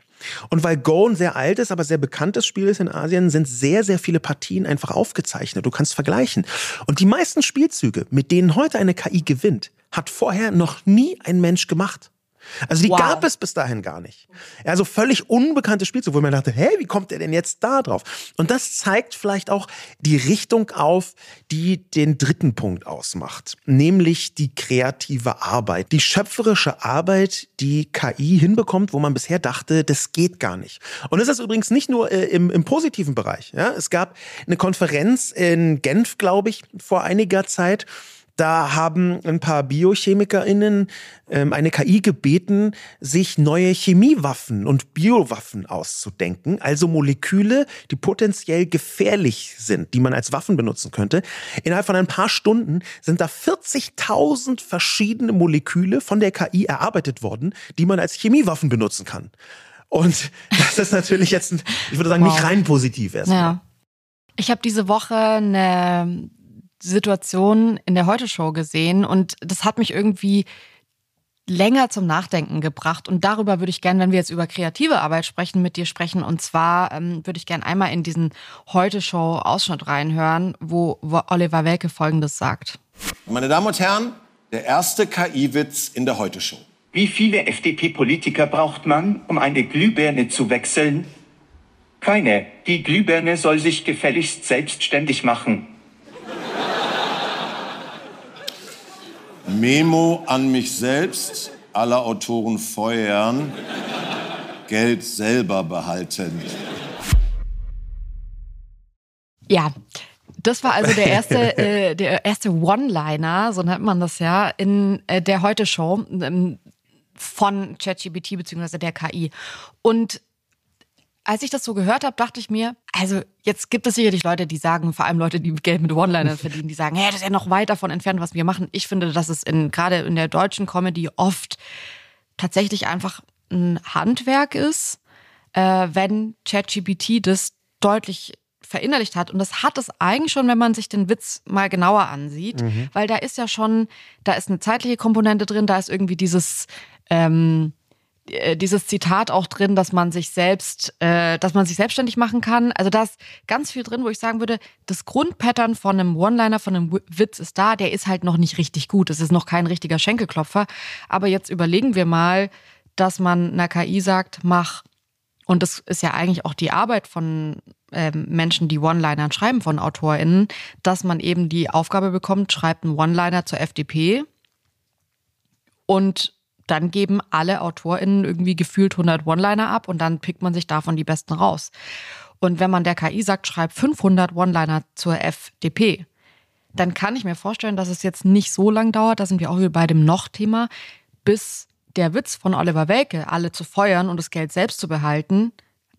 Und weil Go ein sehr altes, aber sehr bekanntes Spiel ist in Asien, sind sehr, sehr viele Partien einfach aufgezeichnet. Du kannst vergleichen. Und die meisten Spielzüge, mit denen heute eine KI gewinnt, hat vorher noch nie ein Mensch gemacht. Also die Wow. gab es bis dahin gar nicht. Also völlig unbekannte Spielzug, wo man dachte, hä, wie kommt der denn jetzt da drauf? Und das zeigt vielleicht auch die Richtung auf, die den dritten Punkt ausmacht, nämlich die kreative Arbeit, die schöpferische Arbeit, die KI hinbekommt, wo man bisher dachte, das geht gar nicht. Und das ist übrigens nicht nur äh, im, im positiven Bereich. Ja? Es gab eine Konferenz in Genf, glaube ich, vor einiger Zeit. Da haben ein paar BiochemikerInnen ähm, eine KI gebeten, sich neue Chemiewaffen und Biowaffen auszudenken, also Moleküle, die potenziell gefährlich sind, die man als Waffen benutzen könnte. Innerhalb von ein paar Stunden sind da 40.000 verschiedene Moleküle von der KI erarbeitet worden, die man als Chemiewaffen benutzen kann. Und das ist natürlich jetzt, ein, ich würde sagen, nicht Wow. rein positiv erstmal. Ja. Ich habe diese Woche eine Situation in der Heute-Show gesehen und das hat mich irgendwie länger zum Nachdenken gebracht. Und darüber würde ich gerne, wenn wir jetzt über kreative Arbeit sprechen, mit dir sprechen. Und zwar ähm, würde ich gerne einmal in diesen Heute-Show-Ausschnitt reinhören, wo, wo Oliver Welke Folgendes sagt. Meine Damen und Herren, der erste KI-Witz in der Heute-Show. Wie viele FDP-Politiker braucht man, um eine Glühbirne zu wechseln? Keine. Die Glühbirne soll sich gefälligst selbstständig machen. Memo an mich selbst, alle Autoren feuern, Geld selber behalten. Ja, das war also der erste, äh, der erste One-Liner, so nennt man das ja, in äh, der Heute-Show ähm, von ChatGPT bzw. der KI. Und als ich das so gehört habe, dachte ich mir, also jetzt gibt es sicherlich Leute, die sagen, vor allem Leute, die Geld mit One-Linern verdienen, die sagen, hey, das ist ja noch weit davon entfernt, was wir machen. Ich finde, dass es in, gerade in der deutschen Comedy oft tatsächlich einfach ein Handwerk ist, äh, wenn ChatGPT das deutlich verinnerlicht hat. Und das hat es eigentlich schon, wenn man sich den Witz mal genauer ansieht, weil da ist ja schon, da ist eine zeitliche Komponente drin, da ist irgendwie dieses, ähm, äh, dieses Zitat auch drin, dass man sich selbst, äh, dass man sich selbstständig machen kann. Also da ist ganz viel drin, wo ich sagen würde, das Grundpattern von einem One-Liner, von einem Wi- Witz ist da, der ist halt noch nicht richtig gut. Es ist noch kein richtiger Schenkelklopfer. Aber jetzt überlegen wir mal, dass man einer KI sagt, mach. Und das ist ja eigentlich auch die Arbeit von ähm, Menschen, die One-Linern schreiben, von AutorInnen, dass man eben die Aufgabe bekommt, schreibt einen One-Liner zur FDP und dann geben alle AutorInnen irgendwie gefühlt 100 One-Liner ab und dann pickt man sich davon die besten raus. Und wenn man der KI sagt, schreib 500 One-Liner zur FDP, dann kann ich mir vorstellen, dass es jetzt nicht so lang dauert, da sind wir auch wieder bei dem Noch-Thema, bis der Witz von Oliver Welke, alle zu feuern und das Geld selbst zu behalten,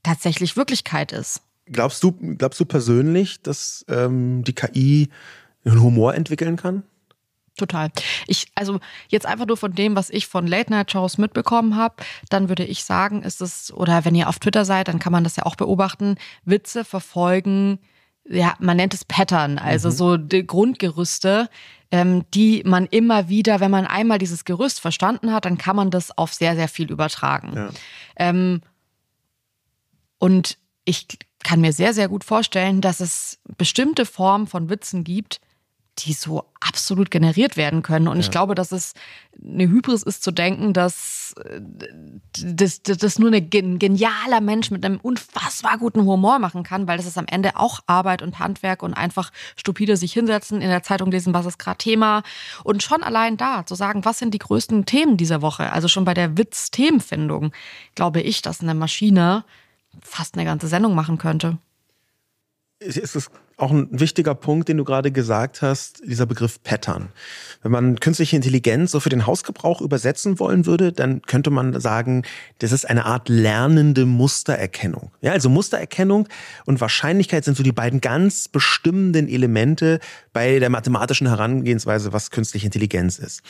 tatsächlich Wirklichkeit ist. Glaubst du, glaubst du persönlich, dass ähm, die KI einen Humor entwickeln kann? Total. Ich, also jetzt einfach nur von dem, was ich von Late-Night-Shows mitbekommen habe, dann würde ich sagen, ist es, oder wenn ihr auf Twitter seid, dann kann man das ja auch beobachten, Witze verfolgen, ja, man nennt es Pattern, also so die Grundgerüste, ähm, die man immer wieder, wenn man einmal dieses Gerüst verstanden hat, dann kann man das auf sehr, sehr viel übertragen. Ja. Ähm, und ich kann mir sehr, sehr gut vorstellen, dass es bestimmte Formen von Witzen gibt, die so absolut generiert werden können. Und ich glaube, dass es eine Hybris ist zu denken, dass äh, das, das, das nur ein genialer Mensch mit einem unfassbar guten Humor machen kann, weil das ist am Ende auch Arbeit und Handwerk und einfach stupide sich hinsetzen, in der Zeitung lesen, was ist gerade Thema. Und schon allein da zu sagen, was sind die größten Themen dieser Woche, also schon bei der Witz-Themenfindung, glaube ich, dass eine Maschine fast eine ganze Sendung machen könnte. es ist auch ein wichtiger Punkt, den du gerade gesagt hast, dieser Begriff Pattern. Wenn man künstliche Intelligenz so für den Hausgebrauch übersetzen wollen würde, dann könnte man sagen, das ist eine Art lernende Mustererkennung. Ja, also Mustererkennung und Wahrscheinlichkeit sind so die beiden ganz bestimmenden Elemente bei der mathematischen Herangehensweise, was künstliche Intelligenz ist.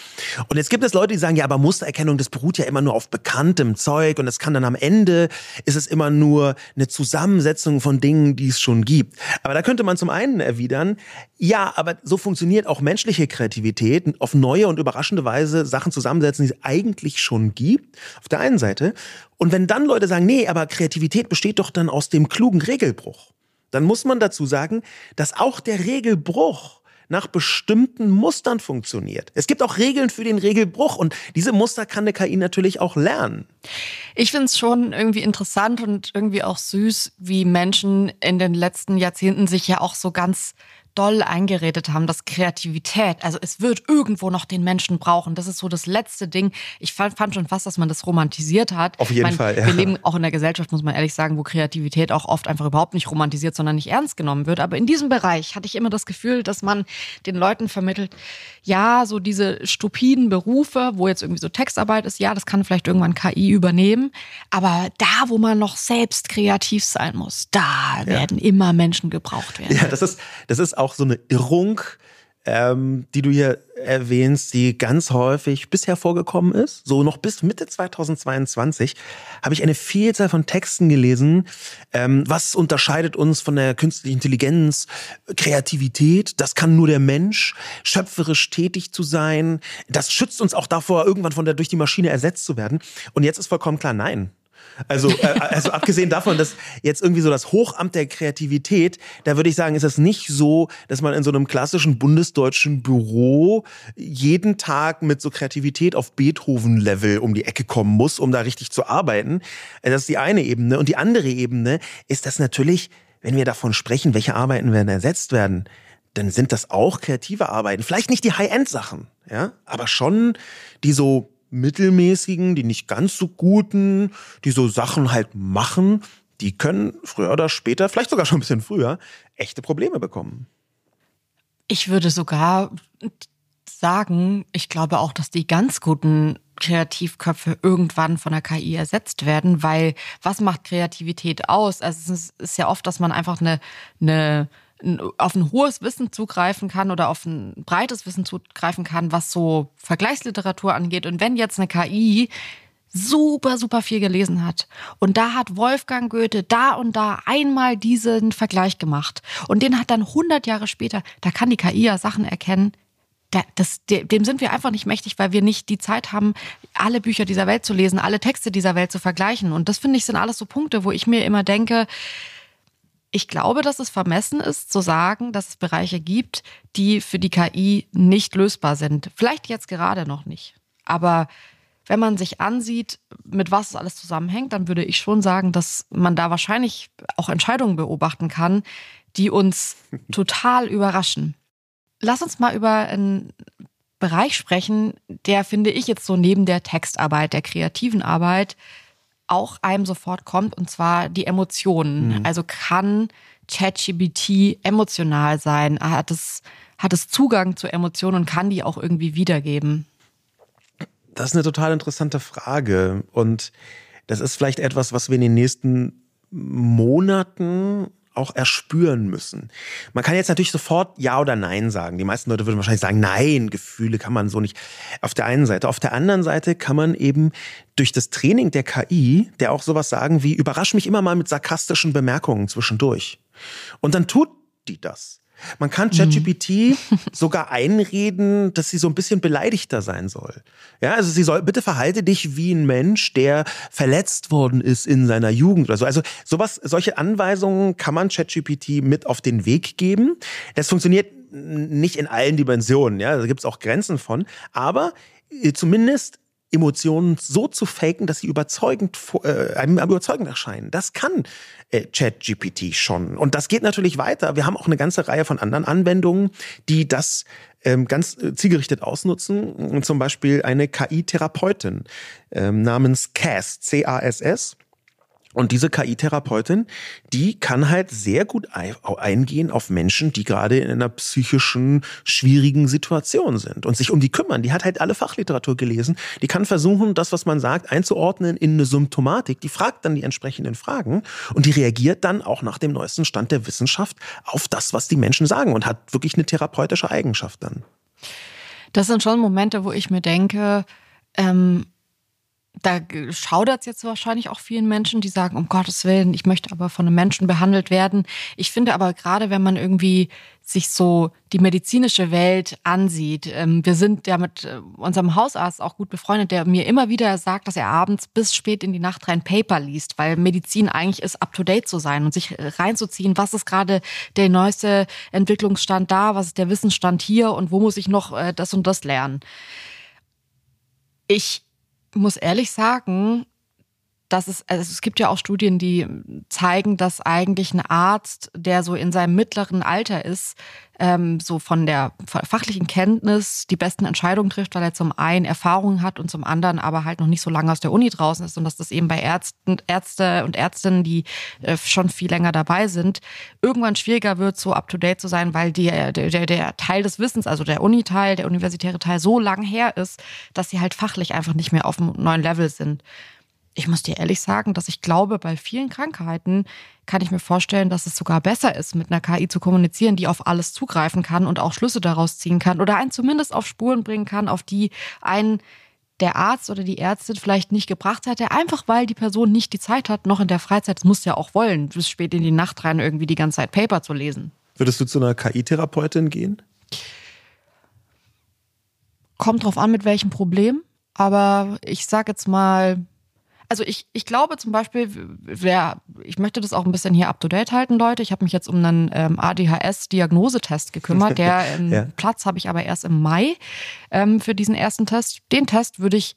Und jetzt gibt es Leute, die sagen, ja, aber Mustererkennung, das beruht ja immer nur auf bekanntem Zeug und es kann dann am Ende ist es immer nur eine Zusammensetzung von Dingen, die es schon gibt. Aber da könnte man zum einen erwidern, ja, aber so funktioniert auch menschliche Kreativität, auf neue und überraschende Weise Sachen zusammensetzen, die es eigentlich schon gibt, auf der einen Seite. Und wenn dann Leute sagen, nee, aber Kreativität besteht doch dann aus dem klugen Regelbruch, dann muss man dazu sagen, dass auch der Regelbruch nach bestimmten Mustern funktioniert. Es gibt auch Regeln für den Regelbruch und diese Muster kann eine KI natürlich auch lernen. Ich finde es schon irgendwie interessant und irgendwie auch süß, wie Menschen in den letzten Jahrzehnten sich ja auch so ganz doll eingeredet haben, dass Kreativität, also es wird irgendwo noch den Menschen brauchen. Das ist so das letzte Ding. Ich fand, fand schon fast, dass man das romantisiert hat. Auf jeden meine, Fall. Ja. Wir leben auch in der Gesellschaft, muss man ehrlich sagen, wo Kreativität auch oft einfach überhaupt nicht romantisiert, sondern nicht ernst genommen wird. Aber in diesem Bereich hatte ich immer das Gefühl, dass man den Leuten vermittelt, ja, so diese stupiden Berufe, wo jetzt irgendwie so Textarbeit ist, ja, das kann vielleicht irgendwann KI übernehmen. Aber da, wo man noch selbst kreativ sein muss, da Ja. werden immer Menschen gebraucht werden. Ja, das ist, das ist auch so eine Irrung, ähm, die du hier erwähnst, die ganz häufig bisher vorgekommen ist. So noch bis Mitte 2022 habe ich eine Vielzahl von Texten gelesen. Ähm, was unterscheidet uns von der künstlichen Intelligenz? Kreativität, das kann nur der Mensch. Schöpferisch tätig zu sein, das schützt uns auch davor, irgendwann von der durch die Maschine ersetzt zu werden. Und jetzt ist vollkommen klar, nein. Also, äh, also abgesehen davon, dass jetzt irgendwie so das Hochamt der Kreativität, da würde ich sagen, ist es nicht so, dass man in so einem klassischen bundesdeutschen Büro jeden Tag mit so Kreativität auf Beethoven-Level um die Ecke kommen muss, um da richtig zu arbeiten. Äh, Das ist die eine Ebene. Und die andere Ebene ist das natürlich, wenn wir davon sprechen, welche Arbeiten werden ersetzt werden, dann sind das auch kreative Arbeiten. Vielleicht nicht die High-End-Sachen, ja, aber schon die so mittelmäßigen, die nicht ganz so guten, die so Sachen halt machen, die können früher oder später, vielleicht sogar schon ein bisschen früher, echte Probleme bekommen. Ich würde sogar sagen, ich glaube auch, dass die ganz guten Kreativköpfe irgendwann von der KI ersetzt werden, weil was macht Kreativität aus? Also es ist, ja oft, dass man einfach eine, eine ein- auf ein hohes Wissen zugreifen kann oder auf ein breites Wissen zugreifen kann, was so Vergleichsliteratur angeht. Und wenn jetzt eine KI super, super viel gelesen hat. Und da hat Wolfgang Goethe da und da einmal diesen Vergleich gemacht. Und den hat dann 100 Jahre später, da kann die KI ja Sachen erkennen, da- das, de- dem sind wir einfach nicht mächtig, weil wir nicht die Zeit haben, alle Bücher dieser Welt zu lesen, alle Texte dieser Welt zu vergleichen. Und das finde ich sind alles so Punkte, wo ich mir immer denke, ich glaube, dass es vermessen ist, zu sagen, dass es Bereiche gibt, die für die KI nicht lösbar sind. Vielleicht jetzt gerade noch nicht. Aber wenn man sich ansieht, mit was es alles zusammenhängt, dann würde ich schon sagen, dass man da wahrscheinlich auch Entscheidungen beobachten kann, die uns total überraschen. Lass uns mal über einen Bereich sprechen, der, finde ich, jetzt so neben der Textarbeit, der kreativen Arbeit, auch einem sofort kommt, und zwar die Emotionen. Also kann ChatGPT emotional sein? Hat es, hat es Zugang zu Emotionen und kann die auch irgendwie wiedergeben? Das ist eine total interessante Frage. Und das ist vielleicht etwas, was wir in den nächsten Monaten auch erspüren müssen. Man kann jetzt natürlich sofort Ja oder Nein sagen. Die meisten Leute würden wahrscheinlich sagen, nein, Gefühle kann man so nicht. Auf der einen Seite. Auf der anderen Seite kann man eben durch das Training der KI, der auch sowas sagen wie, überrasch mich immer mal mit sarkastischen Bemerkungen zwischendurch. Und dann tut die das. Man kann ChatGPT sogar einreden, dass sie so ein bisschen beleidigter sein soll. Ja, also sie soll, bitte verhalte dich wie ein Mensch, der verletzt worden ist in seiner Jugend oder so. Also sowas, solche Anweisungen kann man ChatGPT mit auf den Weg geben. Das funktioniert nicht in allen Dimensionen, ja, da gibt es auch Grenzen von, aber äh, zumindest Emotionen so zu faken, dass sie überzeugend, äh, einem überzeugend erscheinen. Das kann äh, ChatGPT schon. Und das geht natürlich weiter. Wir haben auch eine ganze Reihe von anderen Anwendungen, die das ähm, ganz äh, zielgerichtet ausnutzen. Zum Beispiel eine KI-Therapeutin ähm, namens CAS, C-A-S-S. Und diese KI-Therapeutin, die kann halt sehr gut ei- eingehen auf Menschen, die gerade in einer psychischen, schwierigen Situation sind und sich um die kümmern. Die hat halt alle Fachliteratur gelesen. Die kann versuchen, das, was man sagt, einzuordnen in eine Symptomatik. Die fragt dann die entsprechenden Fragen und die reagiert dann auch nach dem neuesten Stand der Wissenschaft auf das, was die Menschen sagen und hat wirklich eine therapeutische Eigenschaft dann. Das sind schon Momente, wo ich mir denke, ähm, da schaudert es jetzt wahrscheinlich auch vielen Menschen, die sagen, um Gottes Willen, ich möchte aber von einem Menschen behandelt werden. Ich finde aber gerade, wenn man irgendwie sich so die medizinische Welt ansieht, ähm, wir sind ja mit äh, unserem Hausarzt auch gut befreundet, der mir immer wieder sagt, dass er abends bis spät in die Nacht rein Paper liest, weil Medizin eigentlich ist, up-to-date zu sein und sich reinzuziehen, was ist gerade der neueste Entwicklungsstand da, was ist der Wissensstand hier und wo muss ich noch äh, das und das lernen. Ich muss ehrlich sagen, dass es, also es gibt ja auch Studien, die zeigen, dass eigentlich ein Arzt, der so in seinem mittleren Alter ist, ähm, so von der fachlichen Kenntnis die besten Entscheidungen trifft, weil er zum einen Erfahrungen hat und zum anderen aber halt noch nicht so lange aus der Uni draußen ist und dass das eben bei Ärzten, Ärzte und Ärztinnen, die äh, schon viel länger dabei sind, irgendwann schwieriger wird, so up to date zu sein, weil die, der, der, der Teil des Wissens, also der Uni-Teil, der universitäre Teil so lang her ist, dass sie halt fachlich einfach nicht mehr auf einem neuen Level sind ich muss dir ehrlich sagen, dass ich glaube, bei vielen Krankheiten kann ich mir vorstellen, dass es sogar besser ist, mit einer KI zu kommunizieren, die auf alles zugreifen kann und auch Schlüsse daraus ziehen kann oder einen zumindest auf Spuren bringen kann, auf die ein der Arzt oder die Ärztin vielleicht nicht gebracht hätte, einfach weil die Person nicht die Zeit hat, noch in der Freizeit, das muss ja auch wollen, bis spät in die Nacht rein irgendwie die ganze Zeit Paper zu lesen. Würdest du zu einer KI-Therapeutin gehen? Kommt drauf an, mit welchem Problem. Aber ich sag jetzt mal, also ich, ich glaube zum Beispiel, wer, ich möchte das auch ein bisschen hier up to date halten, Leute. Ich habe mich jetzt um einen ähm, ADHS-Diagnosetest gekümmert. Der ähm, ja. Platz habe ich aber erst im Mai ähm, für diesen ersten Test. Den Test würde ich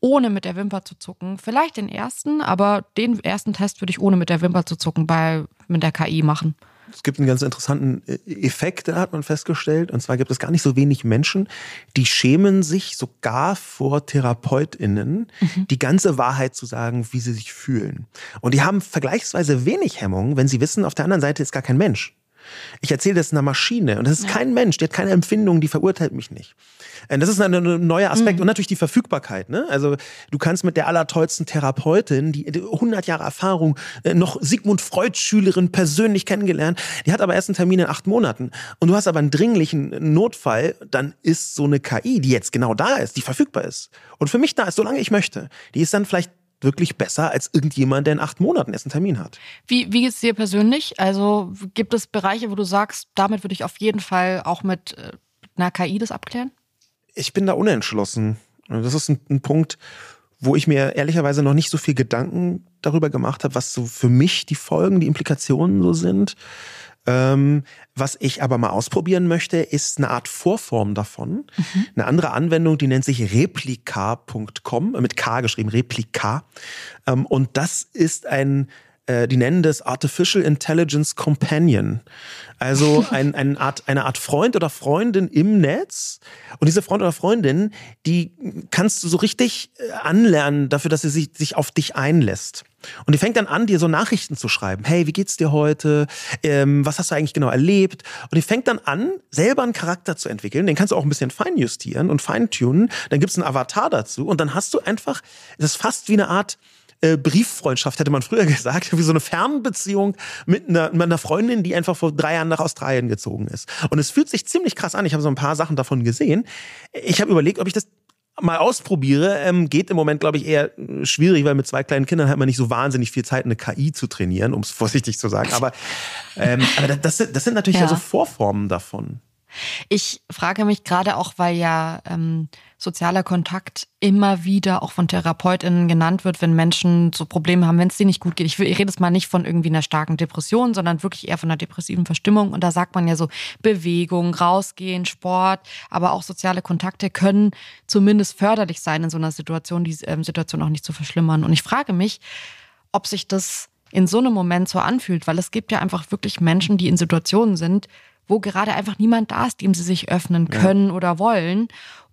ohne mit der Wimper zu zucken, vielleicht den ersten, aber den ersten Test würde ich ohne mit der Wimper zu zucken bei mit der KI machen. Es gibt einen ganz interessanten äh, Effekt, da hat man festgestellt. Und zwar gibt es gar nicht so wenig Menschen, die schämen sich sogar vor TherapeutInnen, mhm. die ganze Wahrheit zu sagen, wie sie sich fühlen. Und die haben vergleichsweise wenig Hemmung, wenn sie wissen, auf der anderen Seite ist gar kein Mensch. Ich erzähle das einer Maschine und das ist ja. kein Mensch, die hat keine Empfindung, die verurteilt mich nicht. Das ist ein neuer Aspekt mhm. und natürlich die Verfügbarkeit. Ne? Also du kannst mit der allertollsten Therapeutin, die 100 Jahre Erfahrung, äh, noch Sigmund Freud Schülerin persönlich kennengelernt, die hat aber erst einen Termin in acht Monaten und du hast aber einen dringlichen Notfall, dann ist so eine KI, die jetzt genau da ist, die verfügbar ist und für mich da ist, solange ich möchte, die ist dann vielleicht wirklich besser als irgendjemand, der in acht Monaten erst einen Termin hat. Wie, wie geht es dir persönlich? Also gibt es Bereiche, wo du sagst, damit würde ich auf jeden Fall auch mit äh, einer KI das abklären? ich bin da unentschlossen. Das ist ein, ein, Punkt, wo ich mir ehrlicherweise noch nicht so viel Gedanken darüber gemacht habe, was so für mich die Folgen, die Implikationen so sind. Ähm, was ich aber mal ausprobieren möchte, ist eine Art Vorform davon. Mhm. Eine andere Anwendung, die nennt sich replika.com, mit K geschrieben, Replika. Ähm, und das ist ein äh, die nennen das Artificial Intelligence Companion. Also ein, ein Art, eine Art Freund oder Freundin im Netz. Und diese Freund oder Freundin, die kannst du so richtig äh, anlernen dafür, dass sie sich, sich auf dich einlässt. Und die fängt dann an, dir so Nachrichten zu schreiben. Hey, wie geht's dir heute? Ähm, was hast du eigentlich genau erlebt? Und die fängt dann an, selber einen Charakter zu entwickeln. Den kannst du auch ein bisschen feinjustieren und feintunen. Dann gibt's einen Avatar dazu. Und dann hast du einfach, das ist fast wie eine Art äh, Brieffreundschaft, hätte man früher gesagt, wie so eine Fernbeziehung mit einer, mit einer Freundin, die einfach vor drei Jahren nach Australien gezogen ist. Und es fühlt sich ziemlich krass an. Ich habe so ein paar Sachen davon gesehen. Ich habe überlegt, ob ich das mal ausprobiere, ähm, geht im Moment, glaube ich, eher äh, schwierig, weil mit zwei kleinen Kindern hat man nicht so wahnsinnig viel Zeit, eine KI zu trainieren, um es vorsichtig zu sagen. Aber, ähm, aber das, das sind natürlich ja. so Vorformen davon. Ich frage mich gerade auch, weil ja ähm, sozialer Kontakt immer wieder auch von TherapeutInnen genannt wird, wenn Menschen so Probleme haben, wenn es denen nicht gut geht. Ich, ich rede jetzt mal nicht von irgendwie einer starken Depression, sondern wirklich eher von einer depressiven Verstimmung. Und da sagt man ja so, Bewegung, rausgehen, Sport, aber auch soziale Kontakte können zumindest förderlich sein in so einer Situation, die ähm, Situation auch nicht zu verschlimmern. Und ich frage mich, ob sich das in so einem Moment so anfühlt, weil es gibt ja einfach wirklich Menschen, die in Situationen sind, wo gerade einfach niemand da ist, dem sie sich öffnen können ja. oder wollen.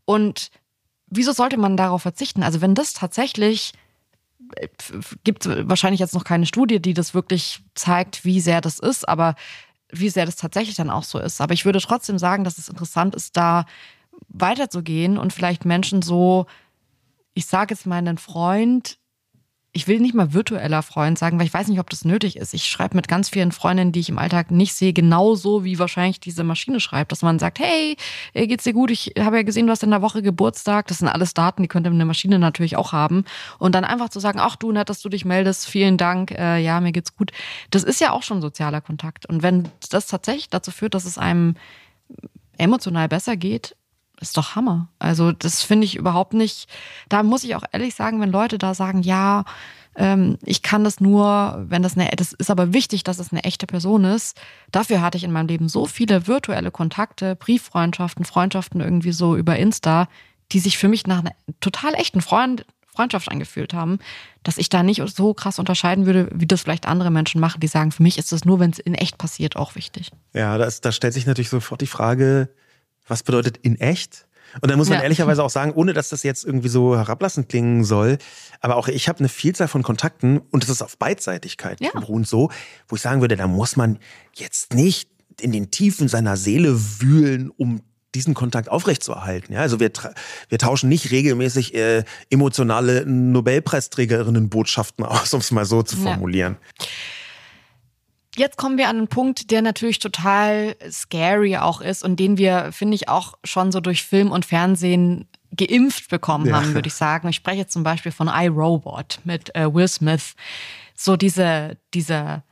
Und wieso sollte man darauf verzichten? Also wenn das tatsächlich äh, gibt wahrscheinlich jetzt noch keine Studie, die das wirklich zeigt, wie sehr das ist, aber wie sehr das tatsächlich dann auch so ist. Aber ich würde trotzdem sagen, dass es interessant ist, da weiterzugehen und vielleicht Menschen so, ich sage jetzt mal einen Freund ich will nicht mal virtueller Freund sagen, weil ich weiß nicht, ob das nötig ist. Ich schreibe mit ganz vielen Freundinnen, die ich im Alltag nicht sehe, genauso wie wahrscheinlich diese Maschine schreibt, dass man sagt, hey, äh, geht's dir gut? Ich habe ja gesehen, du hast in der Woche Geburtstag. Das sind alles Daten, die könnte eine Maschine natürlich auch haben. Und dann einfach zu sagen, ach du, nett, dass du dich meldest, vielen Dank, äh, ja, mir geht's gut. Das ist ja auch schon sozialer Kontakt. Und wenn das tatsächlich dazu führt, dass es einem emotional besser geht, ist doch Hammer. Also das finde ich überhaupt nicht. Da muss ich auch ehrlich sagen, wenn Leute da sagen, ja, ähm, ich kann das nur, wenn das eine, das ist aber wichtig, dass es eine echte Person ist. Dafür hatte ich in meinem Leben so viele virtuelle Kontakte, Brieffreundschaften, Freundschaften irgendwie so über Insta, die sich für mich nach einer total echten Freund, Freundschaft angefühlt haben, dass ich da nicht so krass unterscheiden würde, wie das vielleicht andere Menschen machen, die sagen, für mich ist das nur, wenn es in echt passiert, auch wichtig. Ja, da stellt sich natürlich sofort die Frage, was bedeutet in echt? Und dann muss man ja. ehrlicherweise auch sagen, ohne dass das jetzt irgendwie so herablassend klingen soll, aber auch ich habe eine Vielzahl von Kontakten und das ist auf Beidseitigkeit ja. beruhend so, wo ich sagen würde, da muss man jetzt nicht in den Tiefen seiner Seele wühlen, um diesen Kontakt aufrechtzuerhalten. Ja, also wir, wir tauschen nicht regelmäßig äh, emotionale Nobelpreisträgerinnen-Botschaften aus, um es mal so zu formulieren. Ja. Jetzt kommen wir an einen Punkt, der natürlich total scary auch ist und den wir, finde ich, auch schon so durch Film und Fernsehen geimpft bekommen ja. haben, würde ich sagen. Ich spreche jetzt zum Beispiel von iRobot mit äh, Will Smith. So diese, diese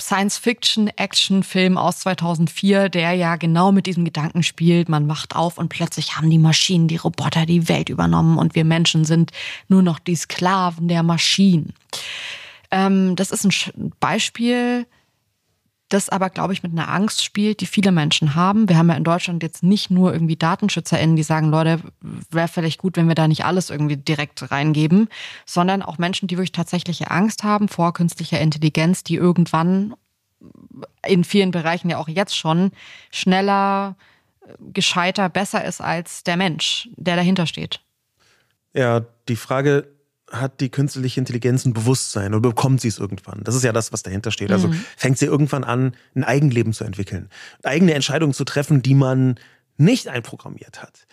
Science-Fiction-Action-Film aus 2004, der ja genau mit diesem Gedanken spielt. Man wacht auf und plötzlich haben die Maschinen, die Roboter die Welt übernommen und wir Menschen sind nur noch die Sklaven der Maschinen. Ähm, das ist ein Beispiel, das aber, glaube ich, mit einer Angst spielt, die viele Menschen haben. Wir haben ja in Deutschland jetzt nicht nur irgendwie DatenschützerInnen, die sagen, Leute, wäre vielleicht gut, wenn wir da nicht alles irgendwie direkt reingeben, sondern auch Menschen, die wirklich tatsächliche Angst haben vor künstlicher Intelligenz, die irgendwann in vielen Bereichen ja auch jetzt schon schneller, gescheiter, besser ist als der Mensch, der dahinter steht. Ja, die Frage hat die künstliche Intelligenz ein Bewusstsein oder bekommt sie es irgendwann? Das ist ja das, was dahinter steht. Also mhm. fängt sie irgendwann an, ein Eigenleben zu entwickeln, eigene Entscheidungen zu treffen, die man nicht einprogrammiert hat.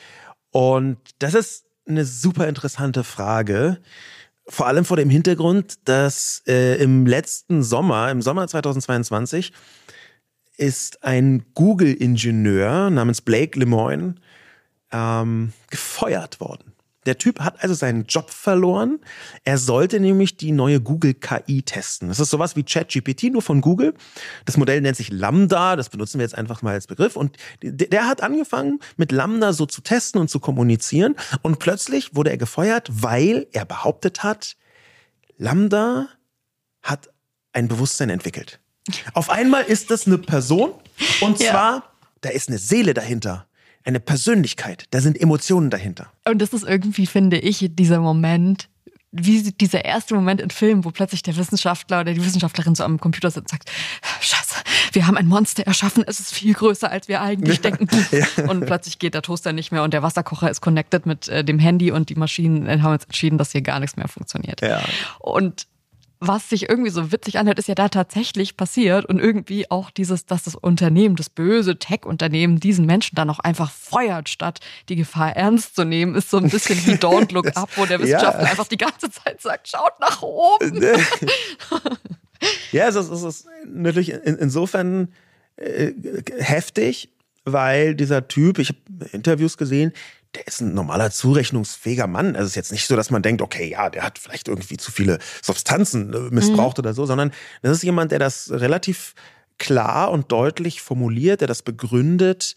Und das ist eine super interessante Frage. Vor allem vor dem Hintergrund, dass äh, im letzten Sommer, im Sommer 2022, ist ein Google-Ingenieur namens Blake Lemoine ähm, gefeuert worden. Der Typ hat also seinen Job verloren. Er sollte nämlich die neue Google KI testen. Das ist sowas wie ChatGPT, nur von Google. Das Modell nennt sich Lambda, das benutzen wir jetzt einfach mal als Begriff. Und der hat angefangen, mit Lambda so zu testen und zu kommunizieren. Und plötzlich wurde er gefeuert, weil er behauptet hat, Lambda hat ein Bewusstsein entwickelt. Auf einmal ist das eine Person und zwar, ja. da ist eine Seele dahinter eine Persönlichkeit, da sind Emotionen dahinter. Und das ist irgendwie, finde ich, dieser Moment, wie dieser erste Moment in Filmen, wo plötzlich der Wissenschaftler oder die Wissenschaftlerin so am Computer sitzt und sagt, Scheiße, wir haben ein Monster erschaffen, es ist viel größer, als wir eigentlich ja, denken. Ja. Und plötzlich geht der Toaster nicht mehr und der Wasserkocher ist connected mit äh, dem Handy und die Maschinen haben jetzt entschieden, dass hier gar nichts mehr funktioniert. Ja. Und was sich irgendwie so witzig anhört, ist ja da tatsächlich passiert und irgendwie auch dieses, dass das Unternehmen, das böse Tech-Unternehmen diesen Menschen dann auch einfach feuert, statt die Gefahr ernst zu nehmen, ist so ein bisschen wie Don't Look Up, wo der Wissenschaftler ja. einfach die ganze Zeit sagt, schaut nach oben. ja, es ist, es ist natürlich in, insofern äh, heftig, weil dieser Typ, ich habe Interviews gesehen, der ist ein normaler zurechnungsfähiger Mann. Also es ist jetzt nicht so, dass man denkt, okay, ja, der hat vielleicht irgendwie zu viele Substanzen äh, missbraucht mhm. oder so, sondern das ist jemand, der das relativ klar und deutlich formuliert, der das begründet.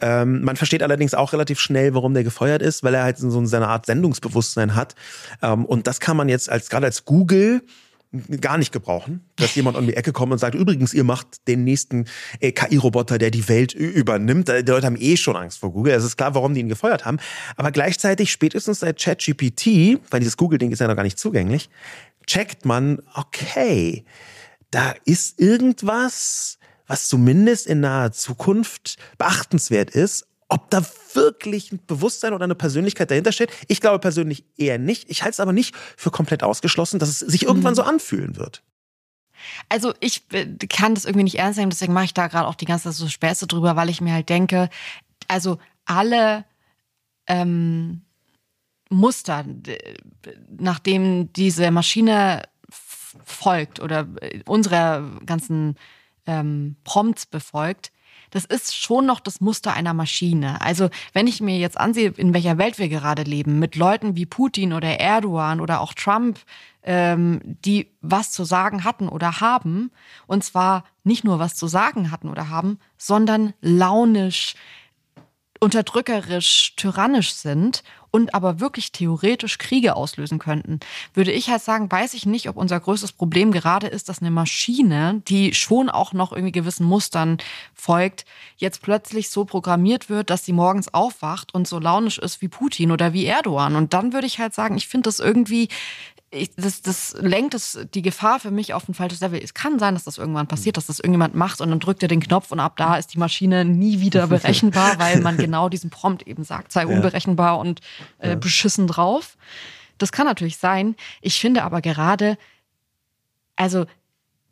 Ähm, man versteht allerdings auch relativ schnell, warum der gefeuert ist, weil er halt so eine Art Sendungsbewusstsein hat. Ähm, und das kann man jetzt als gerade als Google gar nicht gebrauchen, dass jemand um die Ecke kommt und sagt, übrigens, ihr macht den nächsten äh, KI-Roboter, der die Welt übernimmt. Die Leute haben eh schon Angst vor Google. Es ist klar, warum die ihn gefeuert haben. Aber gleichzeitig, spätestens seit ChatGPT, weil dieses Google-Ding ist ja noch gar nicht zugänglich, checkt man, okay, da ist irgendwas, was zumindest in naher Zukunft beachtenswert ist ob da wirklich ein Bewusstsein oder eine Persönlichkeit dahinter steht. Ich glaube persönlich eher nicht. Ich halte es aber nicht für komplett ausgeschlossen, dass es sich irgendwann mhm. so anfühlen wird. Also ich äh, kann das irgendwie nicht ernst nehmen, deswegen mache ich da gerade auch die ganze Zeit so Späße drüber, weil ich mir halt denke, also alle ähm, Muster, nachdem diese Maschine folgt oder unsere ganzen ähm, Prompts befolgt, das ist schon noch das Muster einer Maschine. Also wenn ich mir jetzt ansehe, in welcher Welt wir gerade leben, mit Leuten wie Putin oder Erdogan oder auch Trump, ähm, die was zu sagen hatten oder haben, und zwar nicht nur was zu sagen hatten oder haben, sondern launisch, unterdrückerisch, tyrannisch sind und aber wirklich theoretisch Kriege auslösen könnten, würde ich halt sagen, weiß ich nicht, ob unser größtes Problem gerade ist, dass eine Maschine, die schon auch noch irgendwie gewissen Mustern folgt, jetzt plötzlich so programmiert wird, dass sie morgens aufwacht und so launisch ist wie Putin oder wie Erdogan. Und dann würde ich halt sagen, ich finde das irgendwie ich, das, das lenkt es, die Gefahr für mich auf ein falsches Level. Es kann sein, dass das irgendwann passiert, dass das irgendjemand macht und dann drückt er den Knopf und ab da ist die Maschine nie wieder berechenbar, weil man genau diesen Prompt eben sagt, sei unberechenbar und äh, beschissen drauf. Das kann natürlich sein. Ich finde aber gerade, also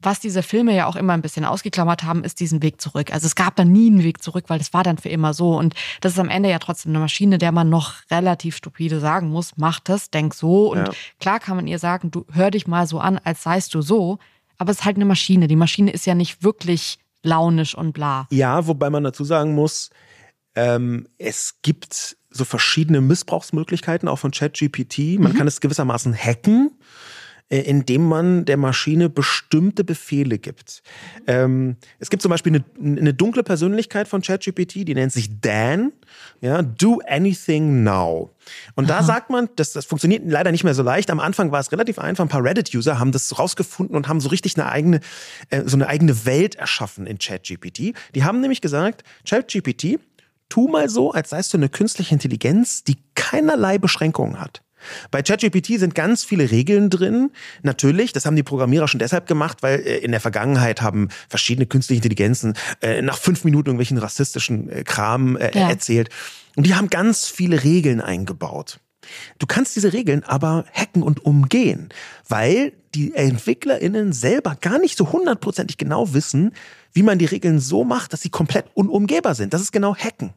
was diese Filme ja auch immer ein bisschen ausgeklammert haben, ist diesen Weg zurück. Also es gab da nie einen Weg zurück, weil das war dann für immer so. Und das ist am Ende ja trotzdem eine Maschine, der man noch relativ stupide sagen muss, mach das, denk so. Und Ja. klar kann man ihr sagen, du hör dich mal so an, als seist du so. Aber es ist halt eine Maschine. Die Maschine ist ja nicht wirklich launisch und bla. Ja, wobei man dazu sagen muss, ähm, es gibt so verschiedene Missbrauchsmöglichkeiten auch von ChatGPT. Man kann es gewissermaßen hacken, äh, indem man der Maschine bestimmte Befehle gibt. Ähm, es gibt zum Beispiel eine, eine dunkle Persönlichkeit von ChatGPT, die nennt sich Dan. Ja, do anything now. Und da sagt man, das, das funktioniert leider nicht mehr so leicht. Am Anfang war es relativ einfach. Ein paar Reddit-User haben das rausgefunden und haben so richtig eine eigene, äh, so eine eigene Welt erschaffen in ChatGPT. Die haben nämlich gesagt, ChatGPT, tu mal so, als seist du eine künstliche Intelligenz, die keinerlei Beschränkungen hat. Bei ChatGPT sind ganz viele Regeln drin. Natürlich, das haben die Programmierer schon deshalb gemacht, weil äh, in der Vergangenheit haben verschiedene künstliche Intelligenzen äh, nach fünf Minuten irgendwelchen rassistischen äh, Kram Ja. erzählt. Und die haben ganz viele Regeln eingebaut. Du kannst diese Regeln aber hacken und umgehen, weil die EntwicklerInnen selber gar nicht so hundertprozentig genau wissen, wie man die Regeln so macht, dass sie komplett unumgehbar sind. Das ist genau Hacken.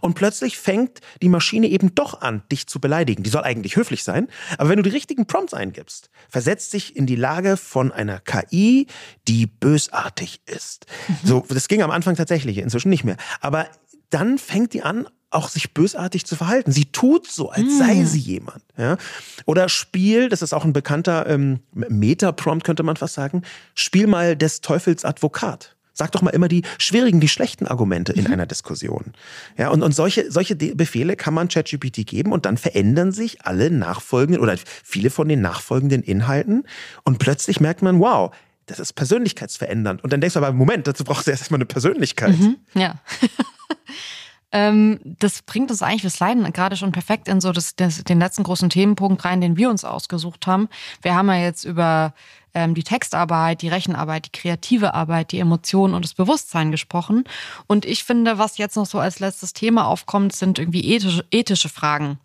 Und plötzlich fängt die Maschine eben doch an, dich zu beleidigen. Die soll eigentlich höflich sein, aber wenn du die richtigen Prompts eingibst, versetzt sich in die Lage von einer KI, die bösartig ist. So, das ging am Anfang tatsächlich, inzwischen nicht mehr. Aber dann fängt die an, auch sich bösartig zu verhalten. Sie tut so, als sei sie jemand. Ja? Oder Spiel, das ist auch ein bekannter ähm, Meta-Prompt, könnte man fast sagen. Spiel mal des Teufels Advokat. Sag doch mal immer die schwierigen, die schlechten Argumente in einer Diskussion. Ja, und, und solche, solche Befehle kann man ChatGPT geben und dann verändern sich alle nachfolgenden oder viele von den nachfolgenden Inhalten und plötzlich merkt man, wow, das ist persönlichkeitsverändernd. Und dann denkst du aber, Moment, dazu brauchst du erst erstmal eine Persönlichkeit. Ja. ähm, das bringt uns eigentlich, wir sliden gerade schon perfekt in so das, das, den letzten großen Themenpunkt rein, den wir uns ausgesucht haben. Wir haben ja jetzt über ähm, die Textarbeit, die Rechenarbeit, die kreative Arbeit, die Emotionen und das Bewusstsein gesprochen. Und ich finde, was jetzt noch so als letztes Thema aufkommt, sind irgendwie ethische, ethische Fragen.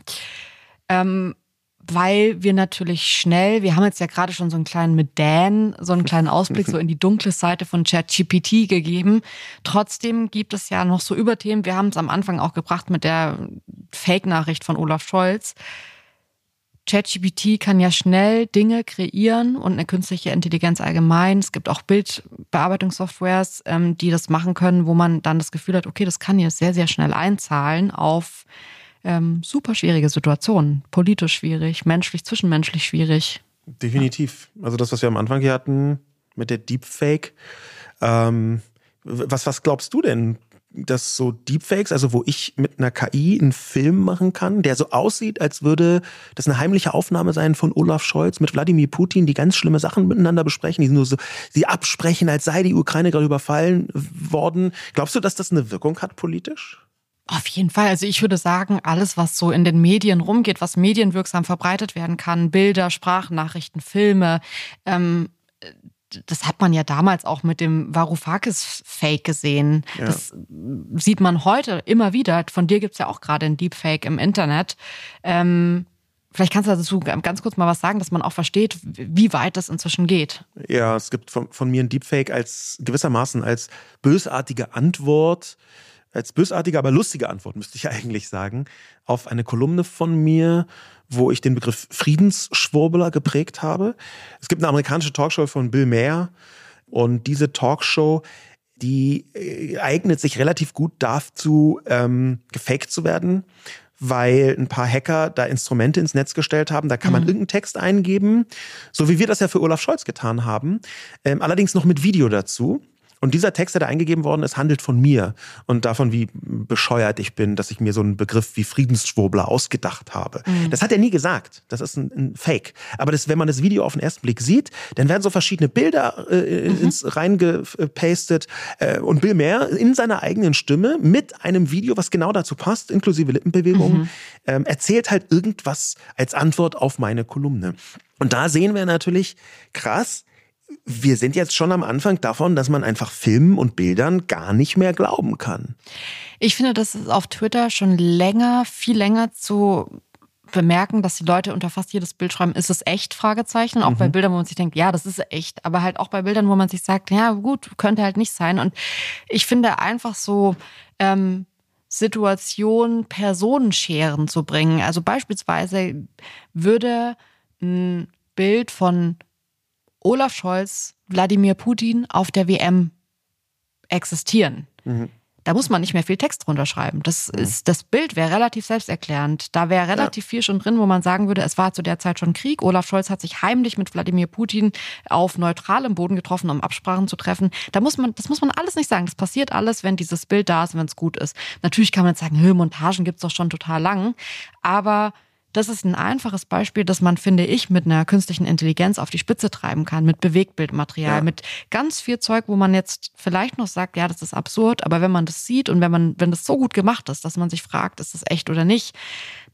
Ähm, weil wir natürlich schnell, wir haben jetzt ja gerade schon so einen kleinen mit Dan, so einen kleinen Ausblick so in die dunkle Seite von ChatGPT gegeben. Trotzdem gibt es ja noch so Überthemen. Wir haben es am Anfang auch gebracht mit der Fake-Nachricht von Olaf Scholz. ChatGPT kann ja schnell Dinge kreieren und eine künstliche Intelligenz allgemein. Es gibt auch Bildbearbeitungssoftwares, ähm, die das machen können, wo man dann das Gefühl hat, okay, das kann hier sehr, sehr schnell einzahlen auf ähm, super schwierige Situationen. Politisch schwierig, menschlich, zwischenmenschlich schwierig. Definitiv. Also das, was wir am Anfang hier hatten mit der Deepfake. Ähm, was, was glaubst du denn, dass so Deepfakes, also wo ich mit einer KI einen Film machen kann, der so aussieht, als würde das eine heimliche Aufnahme sein von Olaf Scholz mit Wladimir Putin, die ganz schlimme Sachen miteinander besprechen, die nur so, sie absprechen, als sei die Ukraine gerade überfallen worden. Glaubst du, dass das eine Wirkung hat politisch? Auf jeden Fall. Also ich würde sagen, alles, was so in den Medien rumgeht, was medienwirksam verbreitet werden kann, Bilder, Sprachnachrichten, Filme, ähm, das hat man ja damals auch mit dem Varoufakis-Fake gesehen. Ja. Das sieht man heute immer wieder. Von dir gibt's ja auch gerade ein Deepfake im Internet. Ähm, vielleicht kannst du dazu ganz kurz mal was sagen, dass man auch versteht, wie weit das inzwischen geht. Ja, es gibt von, von mir ein Deepfake als gewissermaßen als bösartige Antwort als bösartige, aber lustige Antwort, müsste ich eigentlich sagen, auf eine Kolumne von mir, wo ich den Begriff Friedensschwurbler geprägt habe. Es gibt eine amerikanische Talkshow von Bill Mayer und diese Talkshow, die äh, eignet sich relativ gut dazu, ähm, gefaked zu werden weil ein paar Hacker da Instrumente ins Netz gestellt haben. Da kann man mhm. irgendeinen Text eingeben, so wie wir das ja für Olaf Scholz getan haben. Ähm, allerdings noch mit Video dazu. Und dieser Text, der da eingegeben worden ist, handelt von mir und davon, wie bescheuert ich bin, dass ich mir so einen Begriff wie Friedensschwurbler ausgedacht habe. Mhm. Das hat er nie gesagt. Das ist ein, ein, Fake. Aber das, wenn man das Video auf den ersten Blick sieht, dann werden so verschiedene Bilder äh, mhm. ins reingepastet äh, und Bill Mayer in seiner eigenen Stimme mit einem Video, was genau dazu passt, inklusive Lippenbewegungen, mhm. ähm, erzählt halt irgendwas als Antwort auf meine Kolumne. Und da sehen wir natürlich krass, wir sind jetzt schon am Anfang davon, dass man einfach Filmen und Bildern gar nicht mehr glauben kann. Ich finde, das ist auf Twitter schon länger, viel länger zu bemerken, dass die Leute unter fast jedes Bild schreiben, ist es echt? Fragezeichen. Auch mhm. bei Bildern, wo man sich denkt, ja, das ist echt. Aber halt auch bei Bildern, wo man sich sagt, ja, gut, könnte halt nicht sein. Und ich finde einfach so, ähm, Situation Personenscheren zu bringen. Also beispielsweise würde ein Bild von Olaf Scholz, Wladimir Putin auf der WM existieren. Mhm. Da muss man nicht mehr viel Text drunter schreiben. Das, mhm. ist, das Bild wäre relativ selbsterklärend. Da wäre relativ ja. viel schon drin, wo man sagen würde, es war zu der Zeit schon Krieg. Olaf Scholz hat sich heimlich mit Wladimir Putin auf neutralem Boden getroffen, um Absprachen zu treffen. Da muss man, das muss man alles nicht sagen. Das passiert alles, wenn dieses Bild da ist, wenn es gut ist. Natürlich kann man jetzt sagen, Montagen gibt's doch schon total lang. Aber das ist ein einfaches Beispiel, das man, finde ich, mit einer künstlichen Intelligenz auf die Spitze treiben kann, mit Bewegtbildmaterial, ja. mit ganz viel Zeug, wo man jetzt vielleicht noch sagt, ja, das ist absurd, aber wenn man das sieht und wenn man, wenn das so gut gemacht ist, dass man sich fragt, ist das echt oder nicht,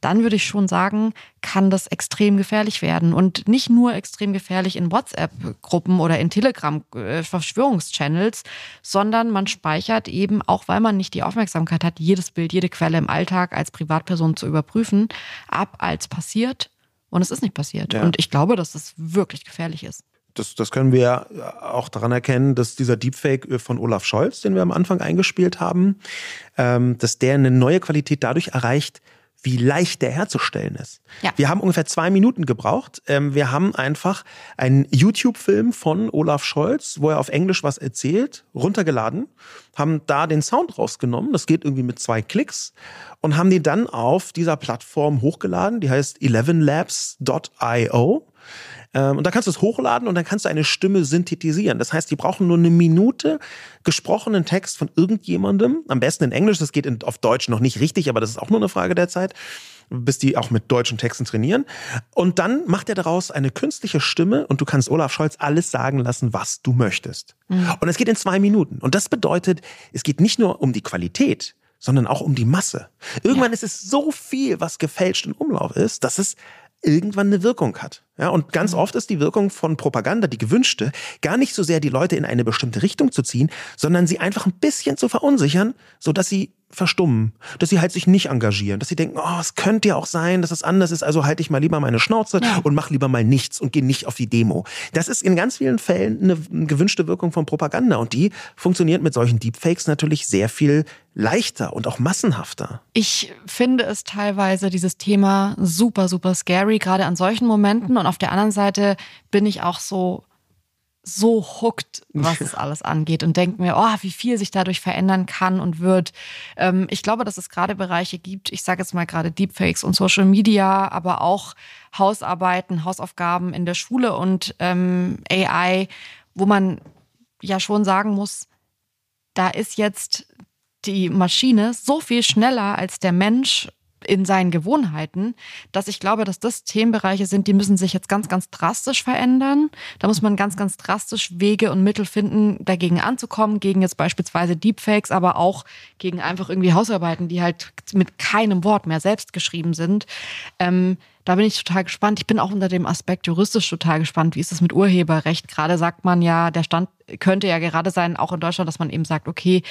dann würde ich schon sagen, kann das extrem gefährlich werden. Und nicht nur extrem gefährlich in WhatsApp-Gruppen oder in Telegram-Verschwörungschannels, sondern man speichert eben, auch weil man nicht die Aufmerksamkeit hat, jedes Bild, jede Quelle im Alltag als Privatperson zu überprüfen, ab als passiert. Und es ist nicht passiert. Ja. Und ich glaube, dass das wirklich gefährlich ist. Das, das können wir auch daran erkennen, dass dieser Deepfake von Olaf Scholz, den wir am Anfang eingespielt haben, ähm, dass der eine neue Qualität dadurch erreicht, wie leicht der herzustellen ist. Ja. Wir haben ungefähr zwei Minuten gebraucht. Ähm, wir haben einfach einen YouTube-Film von Olaf Scholz, wo er auf Englisch was erzählt, runtergeladen, haben da den Sound rausgenommen. Das geht irgendwie mit zwei Klicks und haben die dann auf dieser Plattform hochgeladen. Die heißt 11labs.io. Ähm, und da kannst du es hochladen und dann kannst du eine Stimme synthetisieren. Das heißt, die brauchen nur eine Minute gesprochenen Text von irgendjemandem, am besten in Englisch, das geht in, auf Deutsch noch nicht richtig, aber das ist auch nur eine Frage der Zeit bis die auch mit deutschen Texten trainieren. Und dann macht er daraus eine künstliche Stimme und du kannst Olaf Scholz alles sagen lassen, was du möchtest. Mhm. Und es geht in zwei Minuten. Und das bedeutet, es geht nicht nur um die Qualität, sondern auch um die Masse. Irgendwann ja. ist es so viel, was gefälscht in Umlauf ist, dass es irgendwann eine Wirkung hat. Ja, und ganz mhm. oft ist die Wirkung von Propaganda, die gewünschte, gar nicht so sehr die Leute in eine bestimmte Richtung zu ziehen, sondern sie einfach ein bisschen zu verunsichern, so dass sie verstummen, dass sie halt sich nicht engagieren, dass sie denken, oh, es könnte ja auch sein, dass es anders ist, also halte ich mal lieber meine Schnauze ja. und mach lieber mal nichts und gehe nicht auf die Demo. Das ist in ganz vielen Fällen eine gewünschte Wirkung von Propaganda und die funktioniert mit solchen Deepfakes natürlich sehr viel leichter und auch massenhafter. Ich finde es teilweise dieses Thema super, super scary, gerade an solchen Momenten und auf der anderen Seite bin ich auch so so hooked, was es alles angeht und denke mir, oh, wie viel sich dadurch verändern kann und wird. Ähm, ich glaube, dass es gerade Bereiche gibt, ich sage jetzt mal gerade Deepfakes und Social Media, aber auch Hausarbeiten, Hausaufgaben in der Schule und ähm, AI, wo man ja schon sagen muss, da ist jetzt die Maschine so viel schneller als der Mensch in seinen Gewohnheiten, dass ich glaube, dass das Themenbereiche sind, die müssen sich jetzt ganz, ganz drastisch verändern. Da muss man ganz, ganz drastisch Wege und Mittel finden, dagegen anzukommen, gegen jetzt beispielsweise Deepfakes, aber auch gegen einfach irgendwie Hausarbeiten, die halt mit keinem Wort mehr selbst geschrieben sind. Ähm, da bin ich total gespannt. Ich bin auch unter dem Aspekt juristisch total gespannt. Wie ist es mit Urheberrecht? Gerade sagt man ja, der Stand könnte ja gerade sein, auch in Deutschland, dass man eben sagt, okay,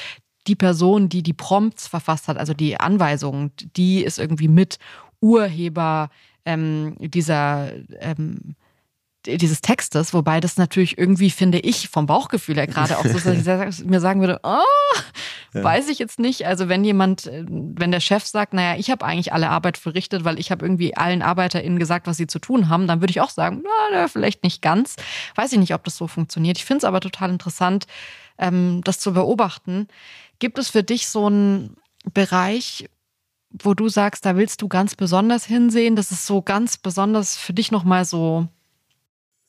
die Person, die die Prompts verfasst hat, also die Anweisungen, die ist irgendwie mit Urheber ähm, dieser ähm, dieses Textes, wobei das natürlich irgendwie, finde ich, vom Bauchgefühl her gerade auch so, dass ich mir sagen würde, oh, ja. weiß ich jetzt nicht. Also wenn jemand, äh, wenn der Chef sagt, naja, ich habe eigentlich alle Arbeit verrichtet, weil ich habe irgendwie allen ArbeiterInnen gesagt, was sie zu tun haben, dann würde ich auch sagen, na, vielleicht nicht ganz. Weiß ich nicht, ob das so funktioniert. Ich finde es aber total interessant, ähm, das zu beobachten. Gibt es für dich so einen Bereich, wo du sagst, da willst du ganz besonders hinsehen? Das ist so ganz besonders für dich nochmal so.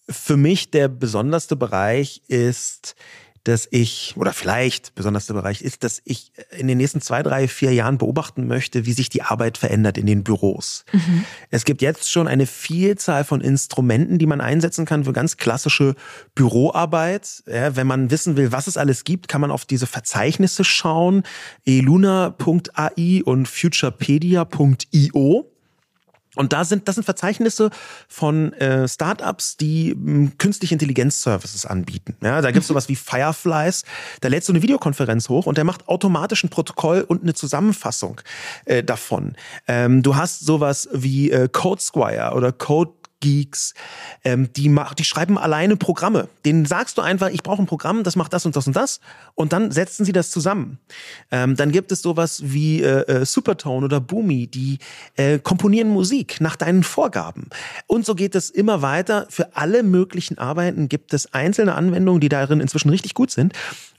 Für mich der besonderste Bereich ist dass ich, oder vielleicht besonders der Bereich ist, dass ich in den nächsten zwei, drei, vier Jahren beobachten möchte, wie sich die Arbeit verändert in den Büros. Mhm. Es gibt jetzt schon eine Vielzahl von Instrumenten, die man einsetzen kann für ganz klassische Büroarbeit. Ja, wenn man wissen will, was es alles gibt, kann man auf diese Verzeichnisse schauen. eluna.ai und futurepedia.io. Und da sind, das sind Verzeichnisse von äh, Startups, die mh, künstliche Intelligenz-Services anbieten. Ja, da gibt's mhm. sowas wie Fireflies. Da lädst du eine Videokonferenz hoch und der macht automatisch ein Protokoll und eine Zusammenfassung äh, davon. Ähm, du hast sowas wie äh, Code Squire oder Code Geeks, ähm, die, die schreiben alleine Programme. Denen sagst du einfach, ich brauche ein Programm, das macht das und das und das. Und dann setzen sie das zusammen. Ähm, dann gibt es sowas wie äh, äh, Supertone oder Boomy, die äh, komponieren Musik nach deinen Vorgaben. Und so geht es immer weiter. Für alle möglichen Arbeiten gibt es einzelne Anwendungen, die darin inzwischen richtig gut sind.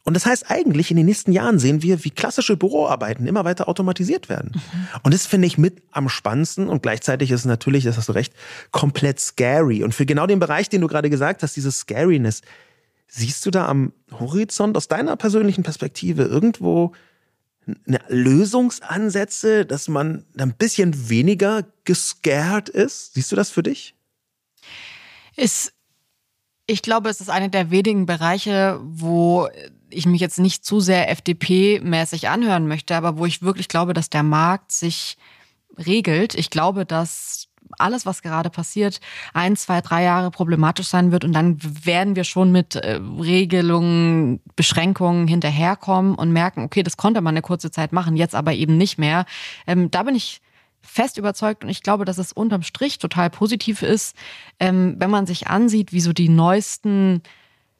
Und das heißt eigentlich, in den nächsten Jahren sehen wir, wie klassische Büroarbeiten immer weiter automatisiert werden. Mhm. Und das finde ich mit am spannendsten und gleichzeitig ist es natürlich, das hast du recht, komplett scary. Und für genau den Bereich, den du gerade gesagt hast, dieses Scariness, siehst du da am Horizont aus deiner persönlichen Perspektive irgendwo eine Lösungsansätze, dass man ein bisschen weniger gescared ist? Siehst du das für dich? Ist ich glaube, es ist einer der wenigen Bereiche, wo ich mich jetzt nicht zu sehr FDP-mäßig anhören möchte, aber wo ich wirklich glaube, dass der Markt sich regelt. Ich glaube, dass alles, was gerade passiert, ein, zwei, drei Jahre problematisch sein wird und dann werden wir schon mit äh, Regelungen, Beschränkungen hinterherkommen und merken, okay, das konnte man eine kurze Zeit machen, jetzt aber eben nicht mehr. Ähm, da bin ich fest überzeugt und ich glaube, dass es unterm Strich total positiv ist, ähm, wenn man sich ansieht, wie so die neuesten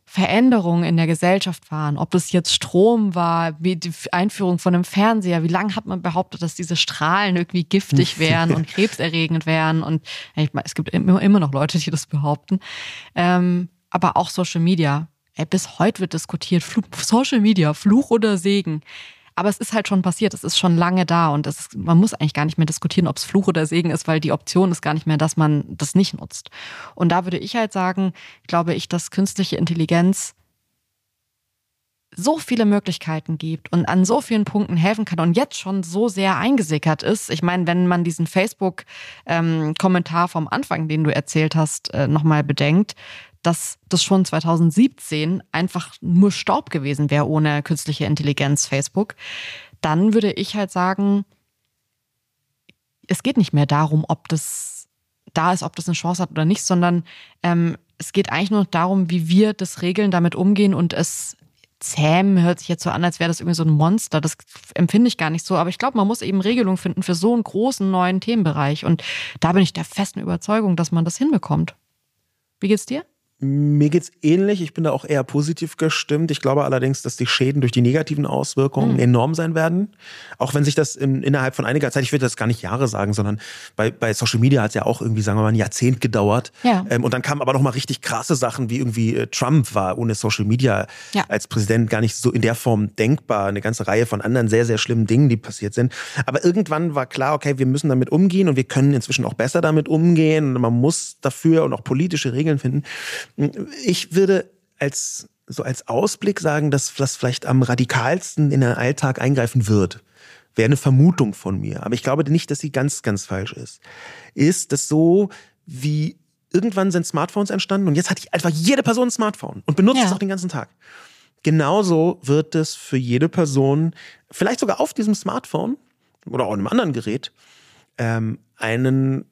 Veränderungen in der Gesellschaft waren, ob das jetzt Strom war, wie die Einführung von einem Fernseher, wie lange hat man behauptet, dass diese Strahlen irgendwie giftig wären und krebserregend wären und ich meine, es gibt immer, noch Leute, die das behaupten, ähm, aber auch Social Media. Ey, bis heute wird diskutiert, Fluch, Social Media, Fluch oder Segen. Aber es ist halt schon passiert, es ist schon lange da und ist, man muss eigentlich gar nicht mehr diskutieren, ob es Fluch oder Segen ist, weil die Option ist gar nicht mehr, dass man das nicht nutzt. Und da würde ich halt sagen, glaube ich, dass künstliche Intelligenz so viele Möglichkeiten gibt und an so vielen Punkten helfen kann und jetzt schon so sehr eingesickert ist. Ich meine, wenn man diesen Facebook-Kommentar ähm, vom Anfang, den du erzählt hast, äh, nochmal bedenkt, dass das schon 2017 einfach nur Staub gewesen wäre ohne künstliche Intelligenz Facebook, dann würde ich halt sagen, es geht nicht mehr darum, ob das da ist, ob das eine Chance hat oder nicht, sondern ähm, es geht eigentlich nur darum, wie wir das regeln, damit umgehen und es zähmen hört sich jetzt so an, als wäre das irgendwie so ein Monster. Das empfinde ich gar nicht so. Aber ich glaube, man muss eben Regelungen finden für so einen großen neuen Themenbereich. Und da bin ich der festen Überzeugung, dass man das hinbekommt. Wie geht's dir? Mir geht's ähnlich. Ich bin da auch eher positiv gestimmt. Ich glaube allerdings, dass die Schäden durch die negativen Auswirkungen mhm. enorm sein werden. Auch wenn sich das in, innerhalb von einiger Zeit, ich würde das gar nicht Jahre sagen, sondern bei, bei Social Media hat es ja auch irgendwie, sagen wir mal, ein Jahrzehnt gedauert. Ja. Ähm, und dann kamen aber noch mal richtig krasse Sachen, wie irgendwie äh, Trump war ohne Social Media ja. als Präsident gar nicht so in der Form denkbar. Eine ganze Reihe von anderen sehr, sehr schlimmen Dingen, die passiert sind. Aber irgendwann war klar, okay, wir müssen damit umgehen und wir können inzwischen auch besser damit umgehen. Und man muss dafür und auch politische Regeln finden. Ich würde als so als Ausblick sagen, dass das vielleicht am radikalsten in den Alltag eingreifen wird. Wäre eine Vermutung von mir. Aber ich glaube nicht, dass sie ganz, ganz falsch ist. Ist das so, wie irgendwann sind Smartphones entstanden und jetzt hat einfach jede Person ein Smartphone und benutzt ja. es auch den ganzen Tag. Genauso wird es für jede Person, vielleicht sogar auf diesem Smartphone oder auch einem anderen Gerät, ähm, einen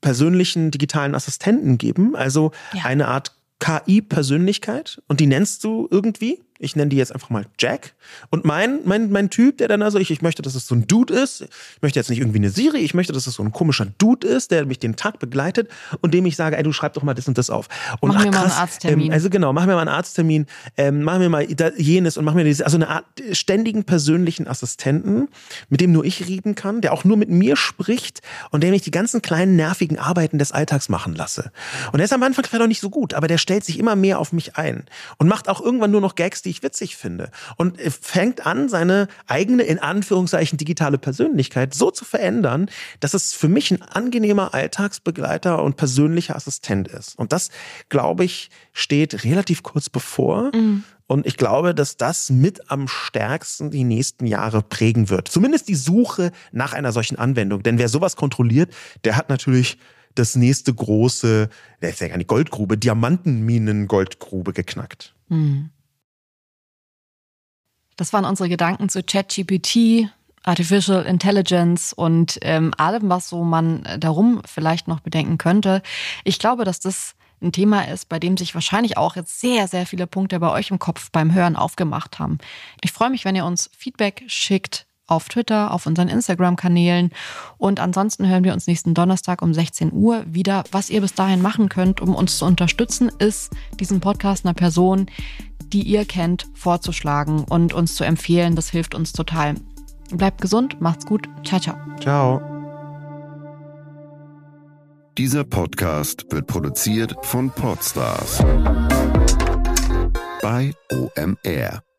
persönlichen digitalen Assistenten geben, also ja. eine Art KI-Persönlichkeit und die nennst du irgendwie Ich nenne die jetzt einfach mal Jack. Und mein, mein, mein Typ, der dann also, ich, ich möchte, dass es so ein Dude ist. Ich möchte jetzt nicht irgendwie eine Siri, ich möchte, dass es so ein komischer Dude ist, der mich den Tag begleitet und dem ich sage, ey, du schreib doch mal das und das auf. Und mach ach, mir mal einen Arzttermin. Ähm, also genau, mach mir mal einen Arzttermin, ähm, mach mir mal jenes und mach mir diese, also eine Art ständigen persönlichen Assistenten, mit dem nur ich reden kann, der auch nur mit mir spricht und der mich die ganzen kleinen nervigen Arbeiten des Alltags machen lasse. Und der ist am Anfang vielleicht auch nicht so gut, aber der stellt sich immer mehr auf mich ein und macht auch irgendwann nur noch Gags, die ich witzig finde. Und fängt an, seine eigene, in Anführungszeichen, digitale Persönlichkeit so zu verändern, dass es für mich ein angenehmer Alltagsbegleiter und persönlicher Assistent ist. Und das, glaube ich, steht relativ kurz bevor. Mhm. Und ich glaube, dass das mit am stärksten die nächsten Jahre prägen wird. Zumindest die Suche nach einer solchen Anwendung. Denn wer sowas kontrolliert, der hat natürlich das nächste große, der ist ja gar nicht Goldgrube, Diamantenminen-Goldgrube geknackt. Hm. Das waren unsere Gedanken zu ChatGPT, Artificial Intelligence und ähm, allem, was so man darum vielleicht noch bedenken könnte. Ich glaube, dass das ein Thema ist, bei dem sich wahrscheinlich auch jetzt sehr, sehr viele Punkte bei euch im Kopf beim Hören aufgemacht haben. Ich freue mich, wenn ihr uns Feedback schickt auf Twitter, auf unseren Instagram-Kanälen. Und ansonsten hören wir uns nächsten Donnerstag um 16 Uhr wieder. Was ihr bis dahin machen könnt, um uns zu unterstützen, ist, diesen Podcast einer Person, die ihr kennt, vorzuschlagen und uns zu empfehlen. Das hilft uns total. Bleibt gesund, macht's gut. Ciao, ciao. Ciao. Dieser Podcast wird produziert von Podstars bei OMR.